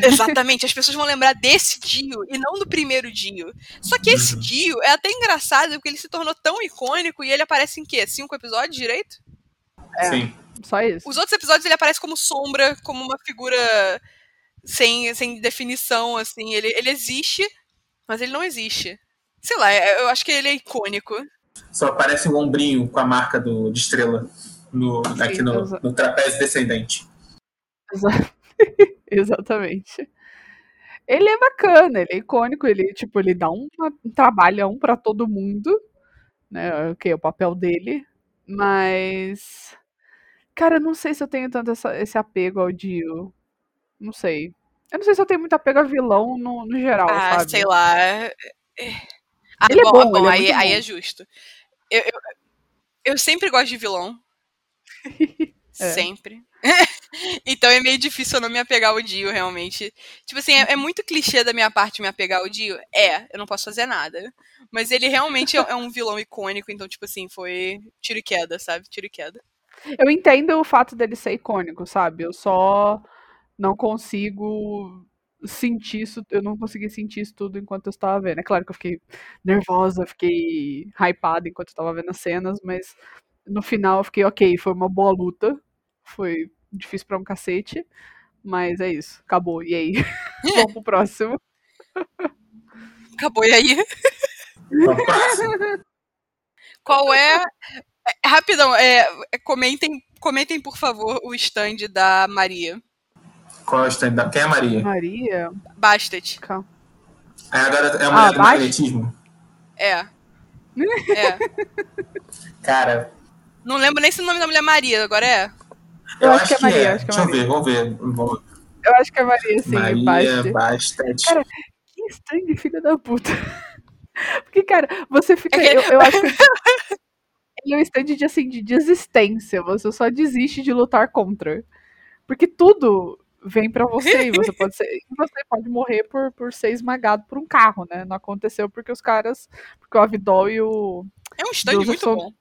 Exatamente, as pessoas vão lembrar desse Dio e não do primeiro Dio. Só que esse Uhum. Dio é até engraçado porque ele se tornou tão icônico e ele aparece em quê? Cinco episódios direito? É. Sim. Só isso. Os outros episódios ele aparece como sombra, como uma figura sem, sem definição, assim. Ele, ele existe, mas ele não existe. Sei lá, eu acho que ele é icônico. Só aparece o ombrinho com a marca do, de estrela no, aqui no, no trapézio descendente. Exa- Exatamente. Ele é bacana, ele é icônico, ele, tipo, ele dá um, um trabalhão pra todo mundo, né? O que é o papel dele, mas cara, eu não sei se eu tenho tanto essa- esse apego ao Dio. Não sei. Eu não sei se eu tenho muito apego a vilão no, no geral, Ah, sabe? sei lá. É- Ah, Ele é bom, bom, ele é aí, muito aí bom. é justo. Eu, eu, eu sempre gosto de vilão. É. Sempre. então é meio difícil eu não me apegar ao Dio, realmente. Tipo assim, é, é muito clichê da minha parte me apegar ao Dio. É, eu não posso fazer nada. Mas ele realmente é, é um vilão icônico, então, tipo assim, foi tiro e queda, sabe? Tiro e queda. Eu entendo o fato dele ser icônico, sabe? Eu só não consigo sentir isso, eu não consegui sentir isso tudo enquanto eu estava vendo. É claro que eu fiquei nervosa, fiquei hypada enquanto eu estava vendo as cenas, mas no final eu fiquei, ok, foi uma boa luta, foi difícil pra um cacete, mas é isso, acabou, e aí? Vamos pro próximo. Acabou, e aí? Qual é. é, Rapidão, é, é, comentem, comentem, por favor, o stand da Maria. Qual é o stand da- Quem é a Maria? Maria, Bastet. calma. É a, garota, é a mulher Ah, do magnetismo. É. É. Cara, Não lembro nem se o nome da mulher é Maria, agora é. Eu acho que é Maria, acho que é Deixa eu Maria. ver, vamos ver. Vamos- Eu acho que é Maria, sim, Maria Bastet. Bastet. Cara, Que stand filha da puta. Porque, cara, você fica. É que- Eu, eu acho que ele é um stand de, assim, de desistência. Você só desiste de lutar contra. Porque tudo vem pra você e você pode ser. Você pode morrer por, por ser esmagado por um carro, né? Não aconteceu porque os caras. Porque o Avidol e o. É um stand muito são... bom.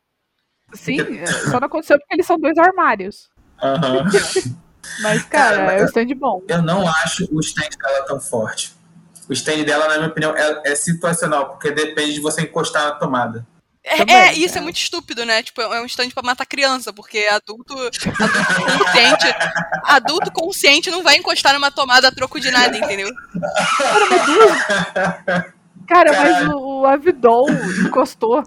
Sim, é, só não aconteceu porque eles são dois armários. Aham. Mas, cara, cara é um stand bom. Eu não acho o stand dela tão forte. O stand dela, na minha opinião, é, é situacional, porque depende de você encostar na tomada. É, Também, é, isso é. é. muito estúpido, né? Tipo, é um stand pra matar criança, porque adulto, adulto consciente, adulto consciente não vai encostar numa tomada a troco de nada, entendeu? Cara, mas o, o Avidol encostou.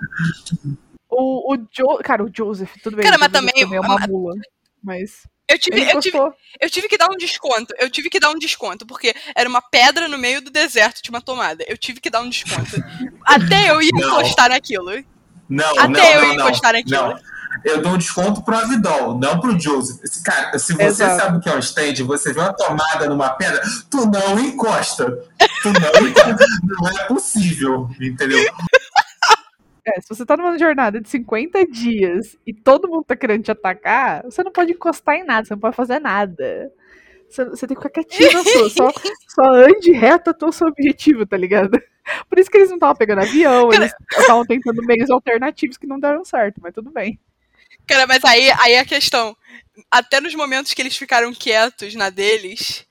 O, o jo, cara, o Joseph, tudo bem. Cara, mas também, também é uma mula, mas eu tive, eu, tive, eu tive que dar um desconto. Eu tive que dar um desconto, porque era uma pedra no meio do deserto de uma tomada. Eu tive que dar um desconto. Até eu ir encostar naquilo. Não, Até não, eu não, encostar naquilo. Não. Eu dou um desconto pro Avidol, não pro Joseph. Cara, se você Exato. sabe o que é um stand, você vê uma tomada numa pedra, tu não encosta. Tu não encosta. não é possível, entendeu? É, se você tá numa jornada de 50 dias e todo mundo tá querendo te atacar, você não pode encostar em nada, você não pode fazer nada. Você, você tem que ficar quietinho sua, só, só ande reto até o seu objetivo, tá ligado? Por isso que eles não estavam pegando avião, Cara... eles estavam tentando meios alternativos que não deram certo, mas tudo bem. Cara, mas aí, aí a questão, até nos momentos que eles ficaram quietos na deles,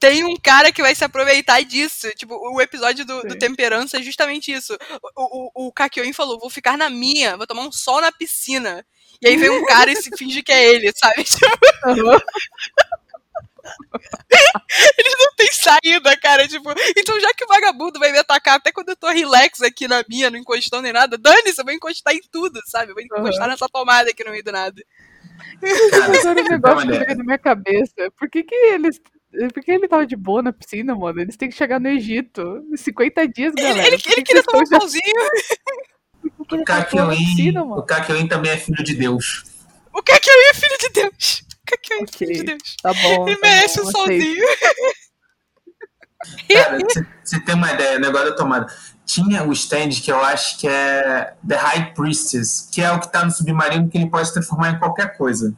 tem um cara que vai se aproveitar disso. Tipo, o episódio do, do Temperança é justamente isso. O, o, o Kakyoin falou: vou ficar na minha, vou tomar um sol na piscina. E aí vem um cara e se finge que é ele, sabe? Tipo... Uhum. Eles não têm saída, cara. Tipo, então já que o vagabundo vai me atacar até quando eu tô relax aqui na minha, não encostando em nada, dane-se, eu vou encostar em tudo, sabe? Eu vou encostar uhum. nessa tomada aqui no meio do nada. Agora um negócio que fica na minha cabeça. Por que, que eles por que ele tava de boa na piscina, mano? Eles têm que chegar no Egito. 50 dias, galera. Ele, ele, ele queria tomar um solzinho. O Kakyoin, o Kakyoin também é filho de Deus. O Kakyoin é filho de Deus. O Kakyoin okay. é filho de Deus. Tá bom. Ele tá merece bom, solzinho. Cara, você tem uma ideia, negócio da tomada. Tinha o stand que eu acho que é The High Priestess, que é o que tá no submarino que ele pode se transformar em qualquer coisa.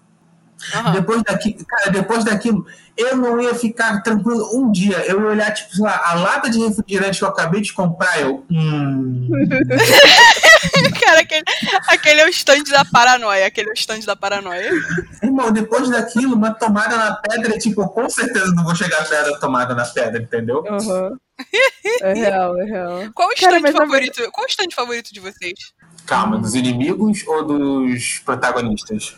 Uhum. Depois, daquilo, cara, depois daquilo, eu não ia ficar tranquilo um dia. Eu ia olhar, tipo, sei lá, a lata de refrigerante que eu acabei de comprar, eu. Hum. cara, aquele, aquele é o stand da paranoia. Aquele é o stand da paranoia. Irmão, depois daquilo, uma tomada na pedra, tipo, com certeza não vou chegar perto da tomada na pedra, entendeu? Uhum. É real, é real. Qual o stand cara, favorito? Qual o stand favorito de vocês? Calma, dos inimigos ou dos protagonistas?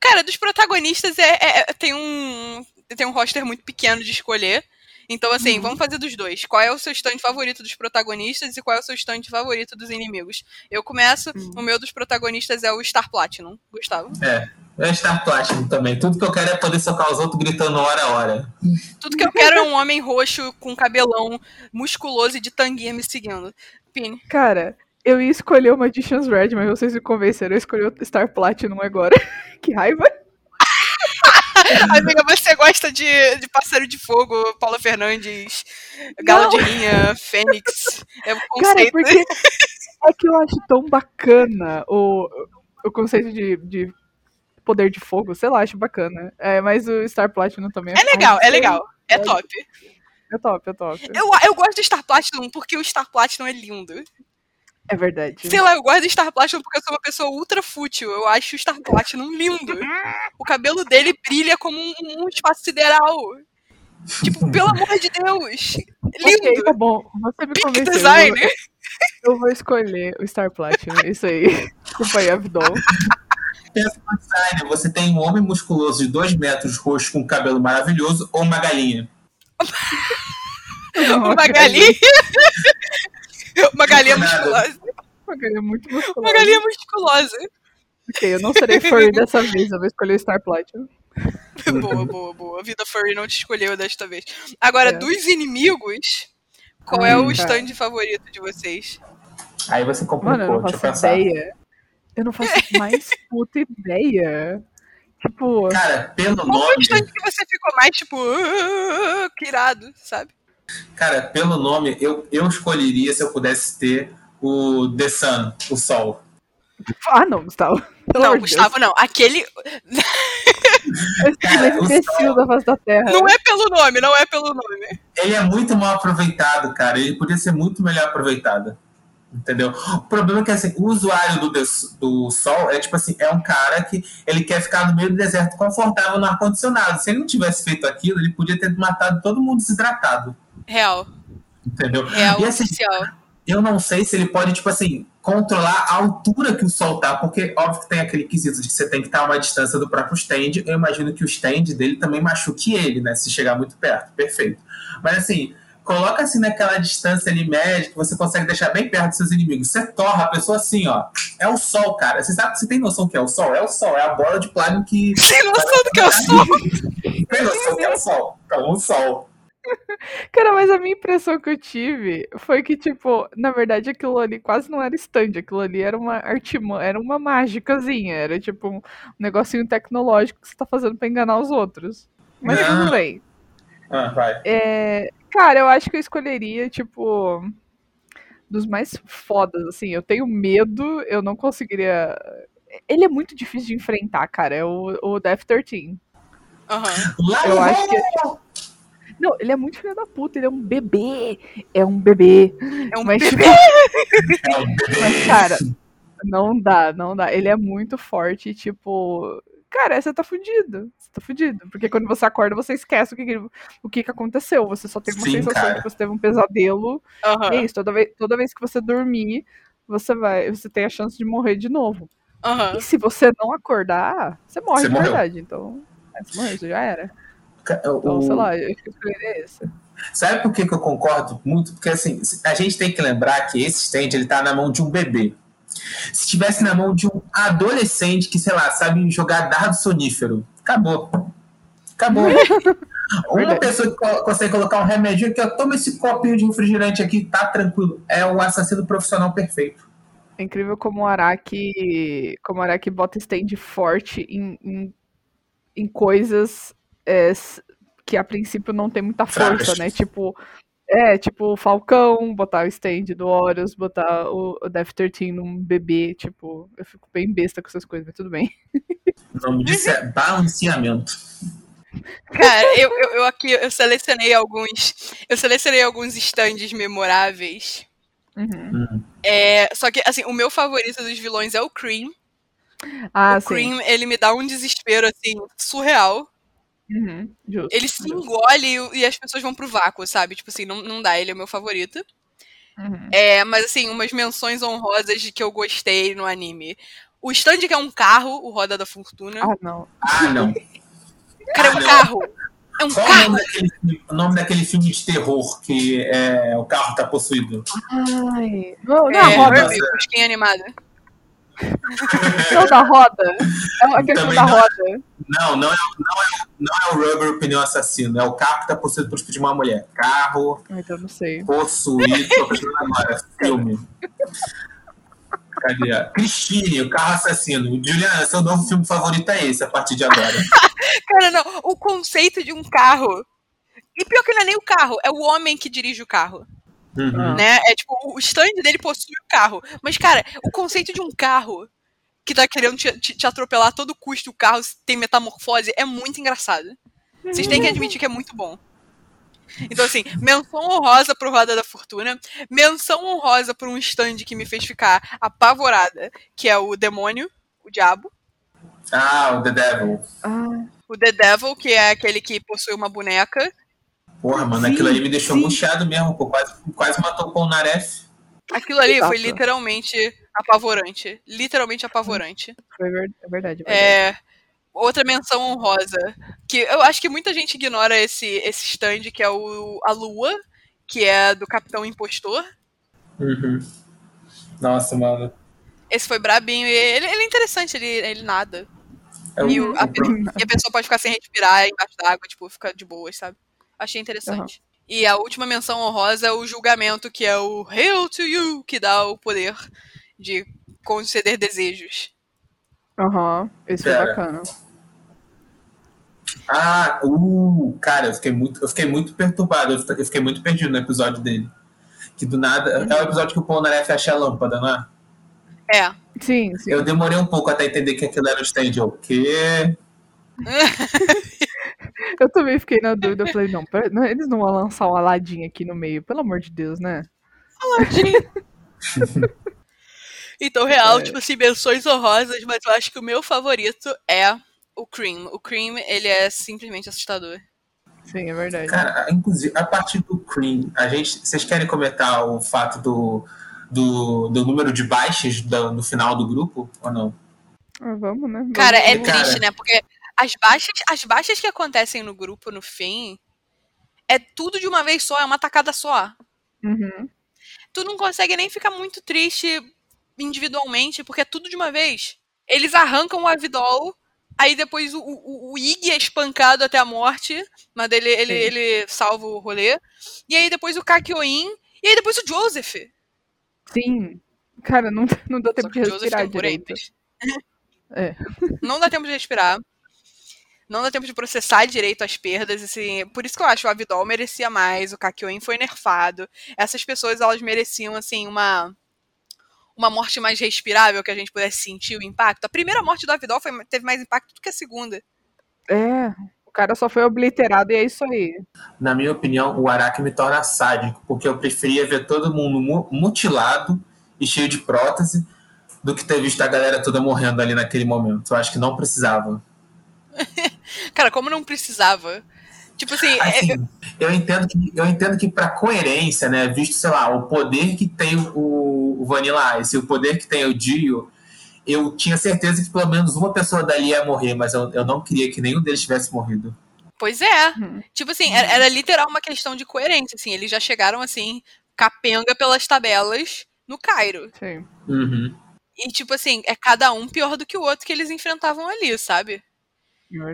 Cara, dos protagonistas é, é, é, tem um tem um roster muito pequeno de escolher. Então, assim, uhum. vamos fazer dos dois. Qual é o seu stand favorito dos protagonistas e qual é o seu stand favorito dos inimigos? Eu começo, uhum. o meu dos protagonistas é o Star Platinum. Gustavo? É, é Star Platinum também. Tudo que eu quero é poder socar os outros gritando hora a hora. Tudo que eu quero é um homem roxo com cabelão musculoso e de tanguinha me seguindo. Pini. Cara, eu ia escolher o Magician's Red, mas vocês me convenceram. Eu escolhi o Star Platinum agora. que raiva. Amiga, você gosta de, de Pássaro de Fogo, Paula Fernandes, Gala de Linha, Fênix. É um conceito. Cara, porque é que eu acho tão bacana o, o conceito de, de poder de fogo, sei lá, acho bacana. É, mas o Star Platinum também é É legal, é legal. É top. É top, é top. Eu, eu gosto do Star Platinum porque o Star Platinum é lindo. É verdade. Sei lá, eu gosto do Star Platinum porque eu sou uma pessoa ultra fútil. Eu acho o Star Platinum lindo. O cabelo dele brilha como um, um espaço sideral. Tipo, pelo amor de Deus. Lindo. Okay, tá bom. Você me convenceu. design. Eu, eu vou escolher o Star Platinum. Isso aí. Desculpa aí, Abdol. Pensa no design. Você tem um homem musculoso de 2 metros, roxo, com cabelo maravilhoso, ou uma galinha? uma galinha? Uma galinha musculosa. Uma galinha muito musculosa. Uma galinha musculosa. Ok, eu não serei furry dessa vez, eu vou escolher Star Platinum. boa, boa, boa. A vida furry não te escolheu desta vez. Agora, é. dos inimigos, qual Ai, é o stand favorito de vocês? Aí você complicou, Mano, eu não faço ideia. Eu não faço mais puta ideia. Tipo. Cara, pelo qual nome. Qual foi o stand que você ficou mais, tipo, uh, pirado, sabe? Cara, pelo nome, eu, eu escolheria se eu pudesse ter o The Sun, o Sol. Ah, não, Gustavo. Pelo não, Gustavo não. Aquele. Deus. Cara, imbecil da face da terra. Não é pelo nome, não é pelo nome. Ele é muito mal aproveitado, cara. Ele podia ser muito melhor aproveitado. Entendeu? O problema é que assim, o usuário do, do Sol é tipo assim, é um cara que ele quer ficar no meio do deserto confortável no ar-condicionado. Se ele não tivesse feito aquilo, ele podia ter matado todo mundo desidratado. Real. Entendeu? Real E assim, oficial. eu não sei se ele pode, tipo assim, controlar a altura que o sol tá, porque óbvio que tem aquele quesito de que você tem que estar a uma distância do próprio stand. Eu imagino que o stand dele também machuque ele, né? Se chegar muito perto. Perfeito. Mas assim, coloca assim naquela distância ali média que você consegue deixar bem perto dos seus inimigos. Você torra a pessoa assim, ó. É o sol, cara. Você sabe, você tem noção que é o sol? É o sol, é a bola de plástico que. Tem noção do que eu sou? Tem noção que é o sol. É um sol. Cara, mas a minha impressão que eu tive foi que, tipo, na verdade aquilo ali quase não era stand, aquilo ali era uma artimanha, era uma mágicazinha, era tipo um negocinho tecnológico que você tá fazendo pra enganar os outros. Mas Não. tudo bem. Ah, vai. É, cara, eu acho que eu escolheria, tipo, dos mais fodas, assim. Eu tenho medo, eu não conseguiria. Ele é muito difícil de enfrentar, cara. É o, o Death 13. Aham. Lá Eu acho que. Não, ele é muito filho da puta, ele é um bebê. É um bebê. É um Mas, bebê. o bebê. Mas, cara, não dá, não dá. Ele é muito forte, tipo. Cara, você tá fudido. Você tá fudido. Porque quando você acorda, você esquece o que, o que, que aconteceu. Você só tem uma Sim, sensação cara. de que você teve um pesadelo. E é isso, toda vez, toda vez que você dormir, você vai. Você tem a chance de morrer de novo. Aham. E se você não acordar, você morre Você de morreu. verdade. Então. é, Você morreu, você já era. O- Então, sei lá, eu eu escolheria esse. Sabe por que, que eu concordo muito? Porque assim, a gente tem que lembrar que esse stand ele tá na mão de um bebê. Se tivesse na mão de um adolescente que, sei lá, sabe jogar dardo sonífero, acabou. Acabou. Uma pessoa que co- consegue colocar um remédio aqui, ó, toma esse copinho de refrigerante aqui, tá tranquilo. É o assassino profissional perfeito. É incrível como o Araki. Como o Araki bota stand forte em, em, em coisas é, que a princípio não tem muita força, né? Tipo. É, tipo o Falcão, botar o stand do Horus, botar o, o Death 13 num bebê, tipo, eu fico bem besta com essas coisas, mas tudo bem. O nome disso é balanceamento. Cara, eu, eu, eu aqui eu selecionei alguns. Eu selecionei alguns stands memoráveis. Uhum. É, só que, assim, o meu favorito dos vilões é o Cream. Ah, o sim. Cream, ele me dá um desespero, assim, surreal. Uhum, Ele se justo. engole e, e as pessoas vão pro vácuo, sabe? Tipo assim, não, não dá, ele é o meu favorito. Uhum. É, mas assim, umas menções honrosas de que eu gostei no anime. O stand que é um carro, o Roda da Fortuna. Ah, não. Ah, não. Cara, é um ah, não. carro. É um Qual o carro. nome, daquele, o nome daquele filme de terror que é, o carro tá possuído? Ai, não, não É, é a roda. Herbie, Fusquinha animada. Não, da roda. É aquele Também da não. roda. Não, não é, não, é, não é o Rubber o pneu assassino, é o carro que tá possuído por tipo de uma mulher. Carro Ai, então não sei. possuído, tô pensando agora, filme. Cadê? ó? Christine, o carro assassino. Juliana, seu novo filme favorito é esse, a partir de agora. Cara, não, o conceito de um carro. E pior que não é nem o carro, é o homem que dirige o carro. Uhum. Ah. Né? É tipo, o stand dele possui o carro. Mas, cara, o conceito de um carro que tá querendo te, te- te atropelar a todo custo, o carro tem metamorfose, é muito engraçado. Vocês têm que admitir que é muito bom. Então, assim, menção honrosa pro Roda da Fortuna, menção honrosa por um stand que me fez ficar apavorada, que é o demônio, o diabo. Ah, o The Devil. Ah, O The Devil, que é aquele que possui uma boneca. Porra, mano, Sim, aquilo ali me deixou sim. angustiado mesmo, pô. Quase, quase matou o Polnareff. Aquilo ali foi literalmente apavorante. Literalmente apavorante. foi ver- é verdade. É verdade. É, outra menção honrosa, que eu acho que muita gente ignora esse, esse stand, que é o, a Lua, que é do Capitão Impostor. Uhum. Nossa, mano. Esse foi brabinho e ele, ele é interessante, ele, ele nada. É E, o, a, e a pessoa pode ficar sem respirar embaixo d'água, tipo, fica de boas, sabe? Achei interessante. E a última menção honrosa é o julgamento, que é o Hail to You, que dá o poder de conceder desejos. Aham, esse foi Pera. bacana. Ah, uh, cara, eu fiquei muito, eu fiquei muito perturbado, eu fiquei- muito perdido no episódio dele. Que do nada. É o episódio que o Polnareff acha a lâmpada, não é? É, Sim, sim. Eu demorei um pouco até entender que aquilo era o stand. O quê? eu também fiquei na dúvida. Eu falei, não, não, eles não vão lançar um Aladdin aqui no meio, pelo amor de Deus, né? Aladdin. então, real, é. tipo assim, menções honrosas, mas eu acho que o meu favorito é o Cream. O Cream, ele é simplesmente assustador. Sim, é verdade. Cara, inclusive, a partir do Cream, a gente. Vocês querem comentar o fato do, do, do número de baixas do, no final do grupo ou não? Ah, vamos, né? Vamos cara, é ver. triste, Cara. né? Porque as baixas, as baixas que acontecem no grupo no fim é tudo de uma vez só, é uma tacada só. Uhum. Tu não consegue nem ficar muito triste individualmente, porque é tudo de uma vez. Eles arrancam o Avidol Aí depois o, o, o Ig é espancado até a morte, mas ele, ele, ele salva o rolê. E aí depois o Kakyoin, e aí depois o Joseph. Sim. Cara, não, não dá tempo de respirar direito. é. Não dá tempo de respirar. Não dá tempo de processar direito as perdas. Assim, por isso que eu acho que o Avidol merecia mais, o Kakyoin foi nerfado. Essas pessoas, elas mereciam, assim, uma uma morte mais respirável que a gente pudesse sentir o impacto. A primeira morte do Avidol foi, teve mais impacto do que a segunda. É, o cara só foi obliterado e é isso aí. Na minha opinião, o Araki me torna sádico, porque eu preferia ver todo mundo mutilado e cheio de prótese do que ter visto a galera toda morrendo ali naquele momento. Eu acho que não precisava. cara, como não precisava? Tipo assim, é, assim é... eu entendo que eu entendo que para coerência, né, visto sei lá o poder que tem o, o Vanilla Ice, o poder que tem o Dio, eu tinha certeza que pelo menos uma pessoa dali ia morrer, mas eu, eu não queria que nenhum deles tivesse morrido. Pois é. Uhum. Tipo assim, era, era, literal uma questão de coerência, assim, eles já chegaram assim, capenga pelas tabelas no Cairo. Sim. Uhum. E tipo assim, é cada um pior do que o outro que eles enfrentavam ali, sabe?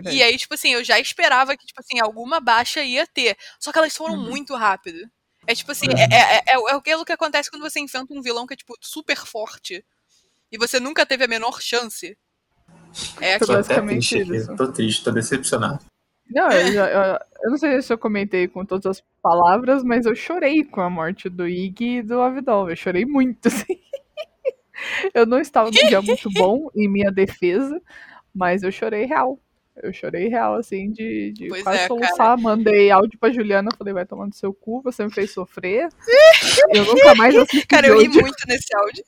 É e aí, tipo assim, eu já esperava que, tipo assim, alguma baixa ia ter. Só que elas foram uhum. muito rápido. É tipo assim, uhum. é, é, é, é aquilo que acontece quando você enfrenta um vilão que é, tipo, super forte. E você nunca teve a menor chance. É aquilo. Tô até triste isso. Tô triste, tô decepcionado. Não, eu, já, eu, eu, não sei se eu comentei com todas as palavras, mas eu chorei com a morte do Ig e do Avidol. Eu chorei muito, assim. Eu não estava num dia muito bom em minha defesa, mas eu chorei real. Eu chorei real, assim, de, de quase é, soluçar. Cara. Mandei áudio pra Juliana, falei, vai tomando seu cu, você me fez sofrer. eu nunca mais assisti Cara, eu ri muito nesse áudio.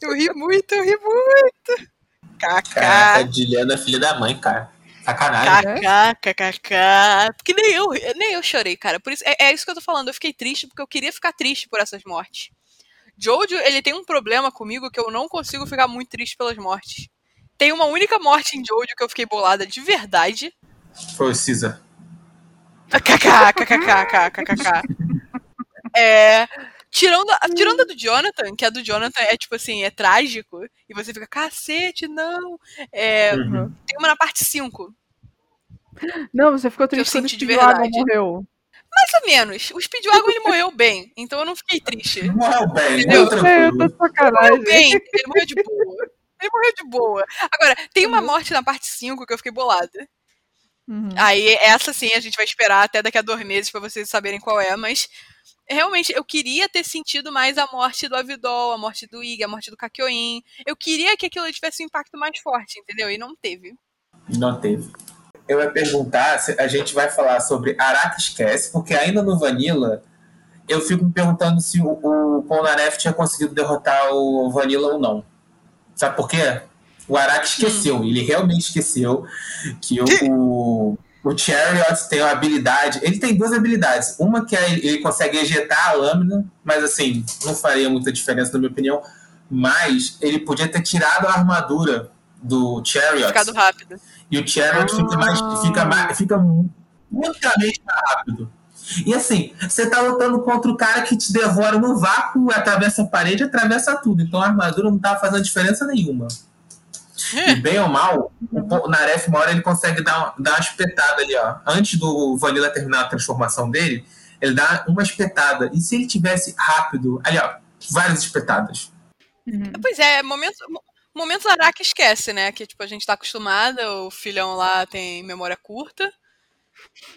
Eu ri muito, eu ri muito. Cacá. a Juliana é filha da mãe, cara. Sacanagem. Cacá, cacá. Porque nem eu, nem eu chorei, cara. Por isso, é, é isso que eu tô falando. Eu fiquei triste porque eu queria ficar triste por essas mortes. Jojo, ele tem um problema comigo que eu não consigo ficar muito triste pelas mortes. Tem uma única morte em Jojo que eu fiquei bolada de verdade. Foi o Caesar. KKKKKKKKK. É. Tirando, a, tirando a do Jonathan, que a do Jonathan é tipo assim, é trágico, e você fica, cacete, não. É, uhum. Tem uma na parte 5. Não, você ficou triste quando o Speedwagon morreu. Mais ou menos. O Speedwagon ele morreu bem, então eu não fiquei triste. Morreu bem, entendeu? Eu tô sacanagem. Morreu bem, ele morreu de boa. Ele morreu de boa. Agora, tem uma uhum. morte na parte 5 que eu fiquei bolada. Uhum. Aí, essa sim, a gente vai esperar até daqui a dois meses para vocês saberem qual é, mas realmente eu queria ter sentido mais a morte do Avidol, a morte do Ig, a morte do Kakyoin. Eu queria que aquilo tivesse um impacto mais forte, entendeu? E não teve. Não teve. Eu ia perguntar se a gente vai falar sobre Araki Esquece, porque ainda no Vanilla eu fico me perguntando se o, o Polnareff tinha conseguido derrotar o Vanilla ou não. Sabe por quê? O Araki esqueceu, hum. ele realmente esqueceu que o, o, o Chariot tem uma habilidade. Ele tem duas habilidades. Uma que é ele consegue ejetar a lâmina, mas assim, não faria muita diferença, na minha opinião. Mas ele podia ter tirado a armadura do Chariot. Ficado rápido. E o Chariot ah. fica, mais, fica, mais, fica mais rápido. E assim, você tá lutando contra o cara que te devora no vácuo, atravessa a parede, atravessa tudo. Então a armadura não tá fazendo diferença nenhuma. E bem ou mal, o Naref, uma hora ele consegue dar, dar uma espetada ali, ó. Antes do Vanilla terminar a transformação dele, ele dá uma espetada. E se ele tivesse rápido, ali, ó, várias espetadas. Uhum. Pois é, momento, momento Araki esquece, né? Que tipo, a gente tá acostumada, o filhão lá tem memória curta.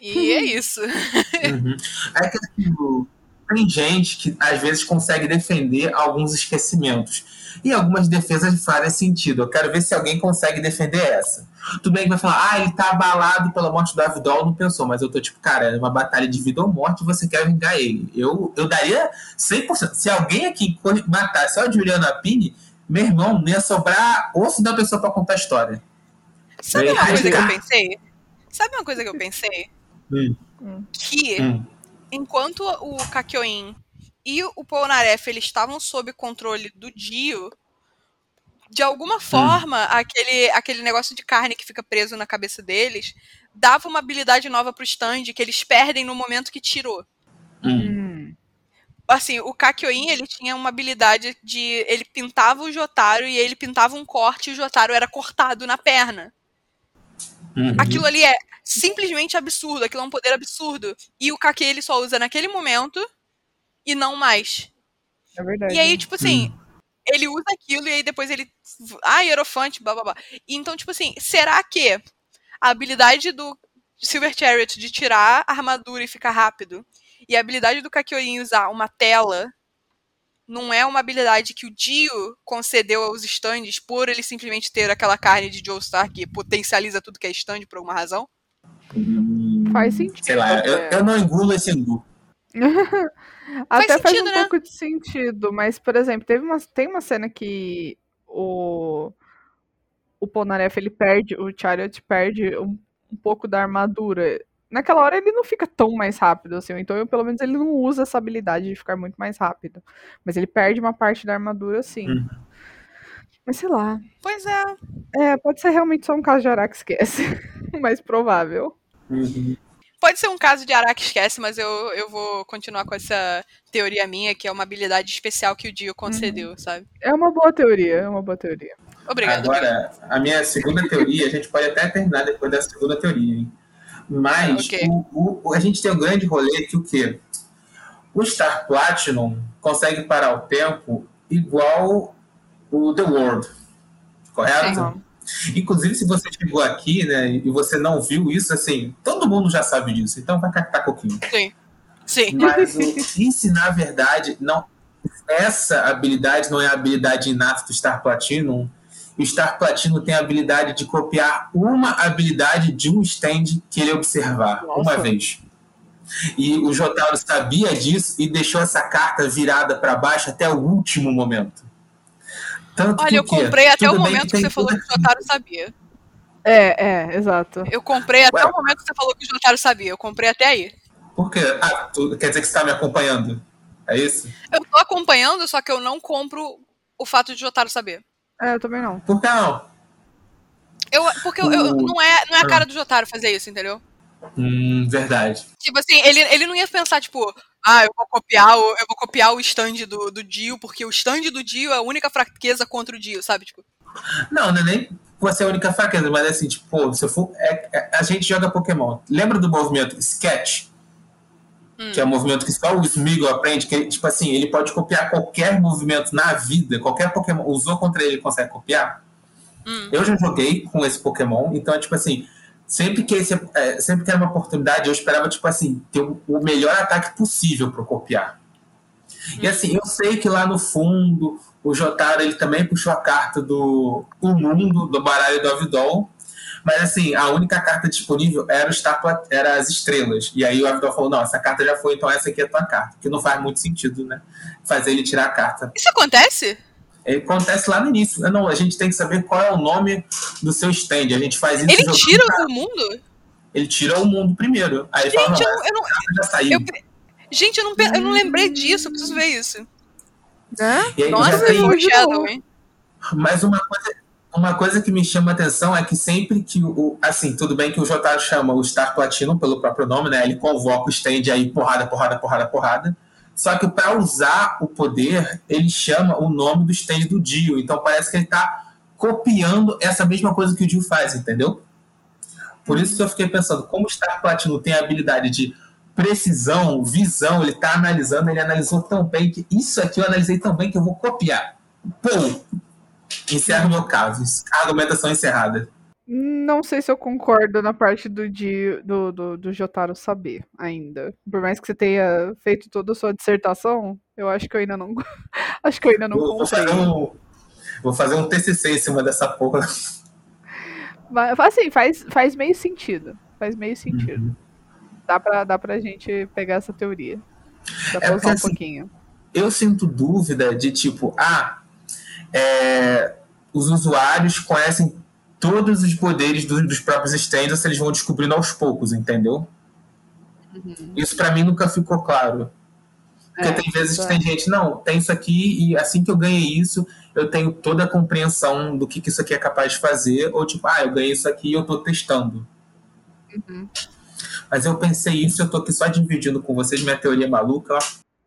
E é isso. Uhum. É que assim, tem gente que às vezes consegue defender alguns esquecimentos. E algumas defesas fazem sentido. Eu quero ver se alguém consegue defender essa. Tudo bem que vai falar, ah, ele tá abalado pela morte do Avidol, não pensou, mas eu tô tipo, cara, é uma batalha de vida ou morte e você quer vingar ele. Eu, eu daria 100%. Se alguém aqui matasse só a Juliana Pini, meu irmão, não ia sobrar osso da pessoa pra contar a história. Sabe uma coisa que eu pensei? Sabe uma coisa que eu pensei? Hum. Que hum. enquanto o Kakyoin e o Polnareff eles estavam sob controle do Dio, de alguma forma, hum. aquele, aquele negócio de carne que fica preso na cabeça deles dava uma habilidade nova pro stand que eles perdem no momento que tirou. Hum. Assim, o Kakyoin, ele tinha uma habilidade de. Ele pintava o Jotaro e ele pintava um corte e o Jotaro era cortado na perna. Uhum. Aquilo ali é simplesmente absurdo, aquilo é um poder absurdo. E o Kake ele só usa naquele momento e não mais. É verdade. E aí, tipo assim, hum. ele usa aquilo e aí depois ele. Ah, hierofante, blá blá blá. Então, tipo assim, será que a habilidade do Silver Chariot de tirar a armadura e ficar rápido e a habilidade do Kakyoin usar uma tela não é uma habilidade que o Dio concedeu aos stands por ele simplesmente ter aquela carne de Joe Star que potencializa tudo que é stand por alguma razão? Faz sentido. Sei lá, eu, eu não engulo esse angu. Até faz, faz sentido, um né? pouco de sentido, mas, por exemplo, teve uma, tem uma cena que o, o Polnareff, ele perde, o Chariot perde um, um pouco da armadura. Naquela hora ele não fica tão mais rápido, assim, então eu, pelo menos ele não usa essa habilidade de ficar muito mais rápido. Mas ele perde uma parte da armadura, sim. Uhum. Mas sei lá. Pois é. É, pode ser realmente só um caso de Araque esquece. mais provável. Uhum. Pode ser um caso de Araki esquece, mas eu, eu vou continuar com essa teoria minha, que é uma habilidade especial que o Dio concedeu, sabe? É uma boa teoria, é uma boa teoria. Obrigada. Agora, a minha segunda teoria, a gente pode até terminar depois da segunda teoria, hein? Mas Ok. o, o- a gente tem o grande rolê que o quê? O Star Platinum consegue parar o tempo igual o The World, correto? Inclusive, se você chegou aqui, né, e você não viu isso, assim, todo mundo já sabe disso, então vai catar coquinho. Sim. Sim. Mas o, e se na verdade não essa habilidade não é a habilidade inata do Star Platinum? O Star Platinum tem a habilidade de copiar uma habilidade de um stand que ele observar Nossa. uma vez. E o Jotaro sabia disso e deixou essa carta virada para baixo até o último momento. Tanto Olha, que eu comprei até o momento que, tem você falou que o Jotaro sabia. É, é, exato. Eu comprei até Ué. o momento que você falou que o Jotaro sabia. Eu comprei até aí. Por quê? Ah, tu- quer dizer que você está me acompanhando? É isso? Eu tô acompanhando, só que eu não compro o fato de o Jotaro saber. É, eu também não. Por que não? Eu, porque eu, eu- O- não, é, não é a cara do Jotaro fazer isso, entendeu? Hum, verdade. Tipo assim, ele, ele não ia pensar, tipo, ah, eu vou copiar o, eu vou copiar o stand do, do Dio, porque o stand do Dio é a única fraqueza contra o Dio, sabe? Tipo, Não, não é nem você é a única fraqueza, mas assim, tipo, pô, se eu for. é- é- a gente joga Pokémon. Lembra do movimento Sketch? Hum. Que é um movimento que só o Smeagol aprende, que, tipo assim, ele pode copiar qualquer movimento na vida, qualquer Pokémon usou contra ele, ele consegue copiar. Hum. Eu já joguei com esse Pokémon, então é tipo assim, sempre que, esse, é, sempre que era uma oportunidade, eu esperava, tipo assim, ter o, o melhor ataque possível para copiar. E assim, eu sei que lá no fundo, o Jotaro ele também puxou a carta do o mundo, do baralho do Avidol, mas assim, a única carta disponível era, o Star Plat- era as estrelas. E aí o Avidol falou, não, essa carta já foi, então essa aqui é a tua carta. Que não faz muito sentido, né? Fazer ele tirar a carta. isso acontece? Ele acontece lá no início. Não, a gente tem que saber qual é o nome do seu stand. A gente faz isso Ele tira o mundo? Ele tira o mundo primeiro. Aí ele fala, Gente, não, eu, não- eu não. já saiu. eu- gente, eu não, eu não lembrei disso, eu preciso ver isso. Né? E aí Nossa, já tem- foi- Shadow, hein? Mas uma coisa, uma coisa que me chama a atenção é que sempre que o. Assim, tudo bem que o Jotaro chama o Star Platinum pelo próprio nome, né? Ele convoca o stand aí, porrada, porrada, porrada, porrada. Só que para usar o poder, ele chama o nome do stand do Dio. Então parece que ele tá copiando essa mesma coisa que o Dio faz, entendeu? Por isso que eu fiquei pensando, como o Star Platinum tem a habilidade de precisão, visão, ele tá analisando, ele analisou tão bem que isso aqui eu analisei tão bem que eu vou copiar. Pô, encerra o meu caso. A argumentação encerrada. Não sei se eu concordo na parte do, de, do, do, do Jotaro saber ainda. Por mais que você tenha feito toda a sua dissertação, eu acho que eu ainda não. acho que eu ainda não Vou, vou fazer um, vou fazer um TCC em cima dessa porra. Mas, assim, faz, faz meio sentido. Faz meio sentido. Uhum. Dá, pra, dá pra gente pegar essa teoria. Dá pra é usar um assim, pouquinho. Eu sinto dúvida de tipo, ah, é, os usuários conhecem todos os poderes do, dos próprios stands eles vão descobrindo aos poucos, entendeu? Uhum. Isso para mim nunca ficou claro. Porque é, tem vezes que tem gente, não, tem isso aqui e assim que eu ganhei isso, eu tenho toda a compreensão do que, que isso aqui é capaz de fazer, ou tipo, ah, eu ganhei isso aqui e eu tô testando. Uhum. Mas eu pensei isso, eu tô aqui só dividindo com vocês minha teoria maluca, ó.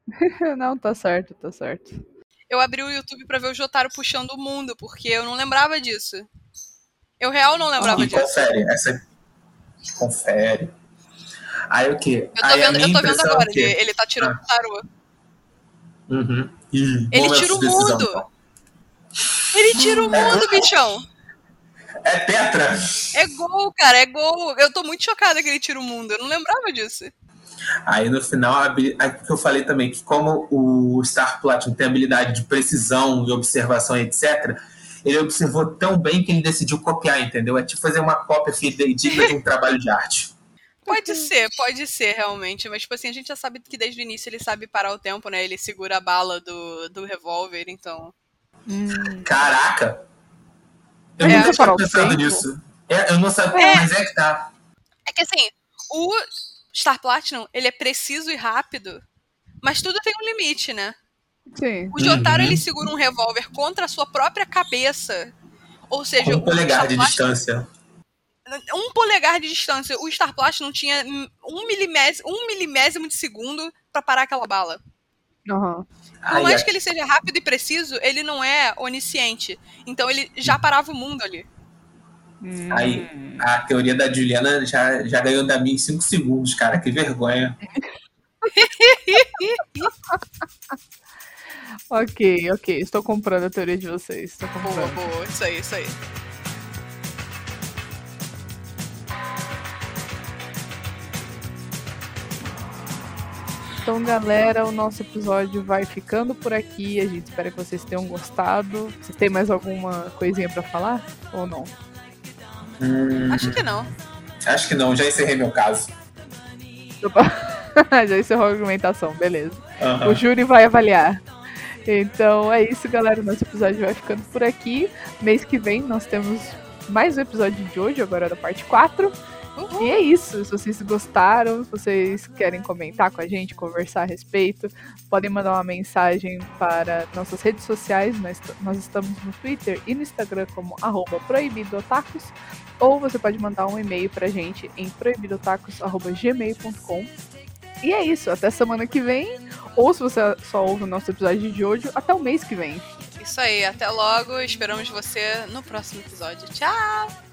não, tá certo, tá certo. Eu abri o YouTube para ver o Jotaro puxando o mundo, porque eu não lembrava disso. Eu real não lembrava e disso. Confere, essa. Confere. Aí o quê? Eu tô Aí, vendo, eu tô vendo agora, ele, ele tá tirando ah. o tarô. Uhum. ele tira o mundo. Então. Ele tira o mundo, é. bichão. É Petra. É gol, cara, é gol. Eu tô muito chocada que ele tira o mundo. Eu não lembrava disso. Aí no final, a, que eu falei também, que como o Star Platinum tem habilidade de precisão e observação, etc., ele observou tão bem que ele decidiu copiar, entendeu? É tipo fazer uma cópia digna de um trabalho de arte. Pode ser, pode ser, realmente. Mas, tipo assim, a gente já sabe que desde o início ele sabe parar o tempo, né? Ele segura a bala do, do revólver, então. Hum. Caraca! Eu é, nunca tinha pensado nisso. É, eu não sabia, é. mas é que tá. É que assim, o Star Platinum, ele é preciso e rápido, mas tudo tem um limite, né? Sim. O Jotaro, uhum. ele segura um revólver contra a sua própria cabeça. Ou seja, um polegar de distância. Um polegar de distância. O Star Platinum tinha um milésimo, um milimésimo de segundo para parar aquela bala. Uhum. Por mais que ele seja rápido e preciso, ele não é onisciente. Então ele já parava o mundo ali. Hum. Aí, a teoria da Juliana já, já ganhou da minha em 5 segundos, cara. Que vergonha. ok, ok. Estou comprando a teoria de vocês. Estou comprando. Boa, boa. Isso aí, isso aí. Então, galera, o nosso episódio vai ficando por aqui. A gente espera que vocês tenham gostado. Vocês têm mais alguma coisinha para falar ou não? Hum, acho que não. Acho que não, já encerrei meu caso. já encerrou a argumentação, beleza. Uhum. O júri vai avaliar. Então é isso, galera. Nosso episódio vai ficando por aqui. Mês que vem nós temos mais um episódio de hoje, agora da parte 4. Uhum. E é isso. Se vocês gostaram, se vocês querem comentar com a gente, conversar a respeito, podem mandar uma mensagem para nossas redes sociais. Nós, nós estamos no Twitter e no Instagram como proibidotacos. Ou você pode mandar um e-mail pra gente em proibidotacos.gmail.com. E é isso, até semana que vem. Ou se você só ouve o nosso episódio de hoje, até o mês que vem. Isso aí, até logo. Esperamos você no próximo episódio. Tchau!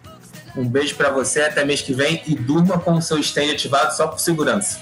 Um beijo para você, até mês que vem e durma com o seu stand ativado só por segurança.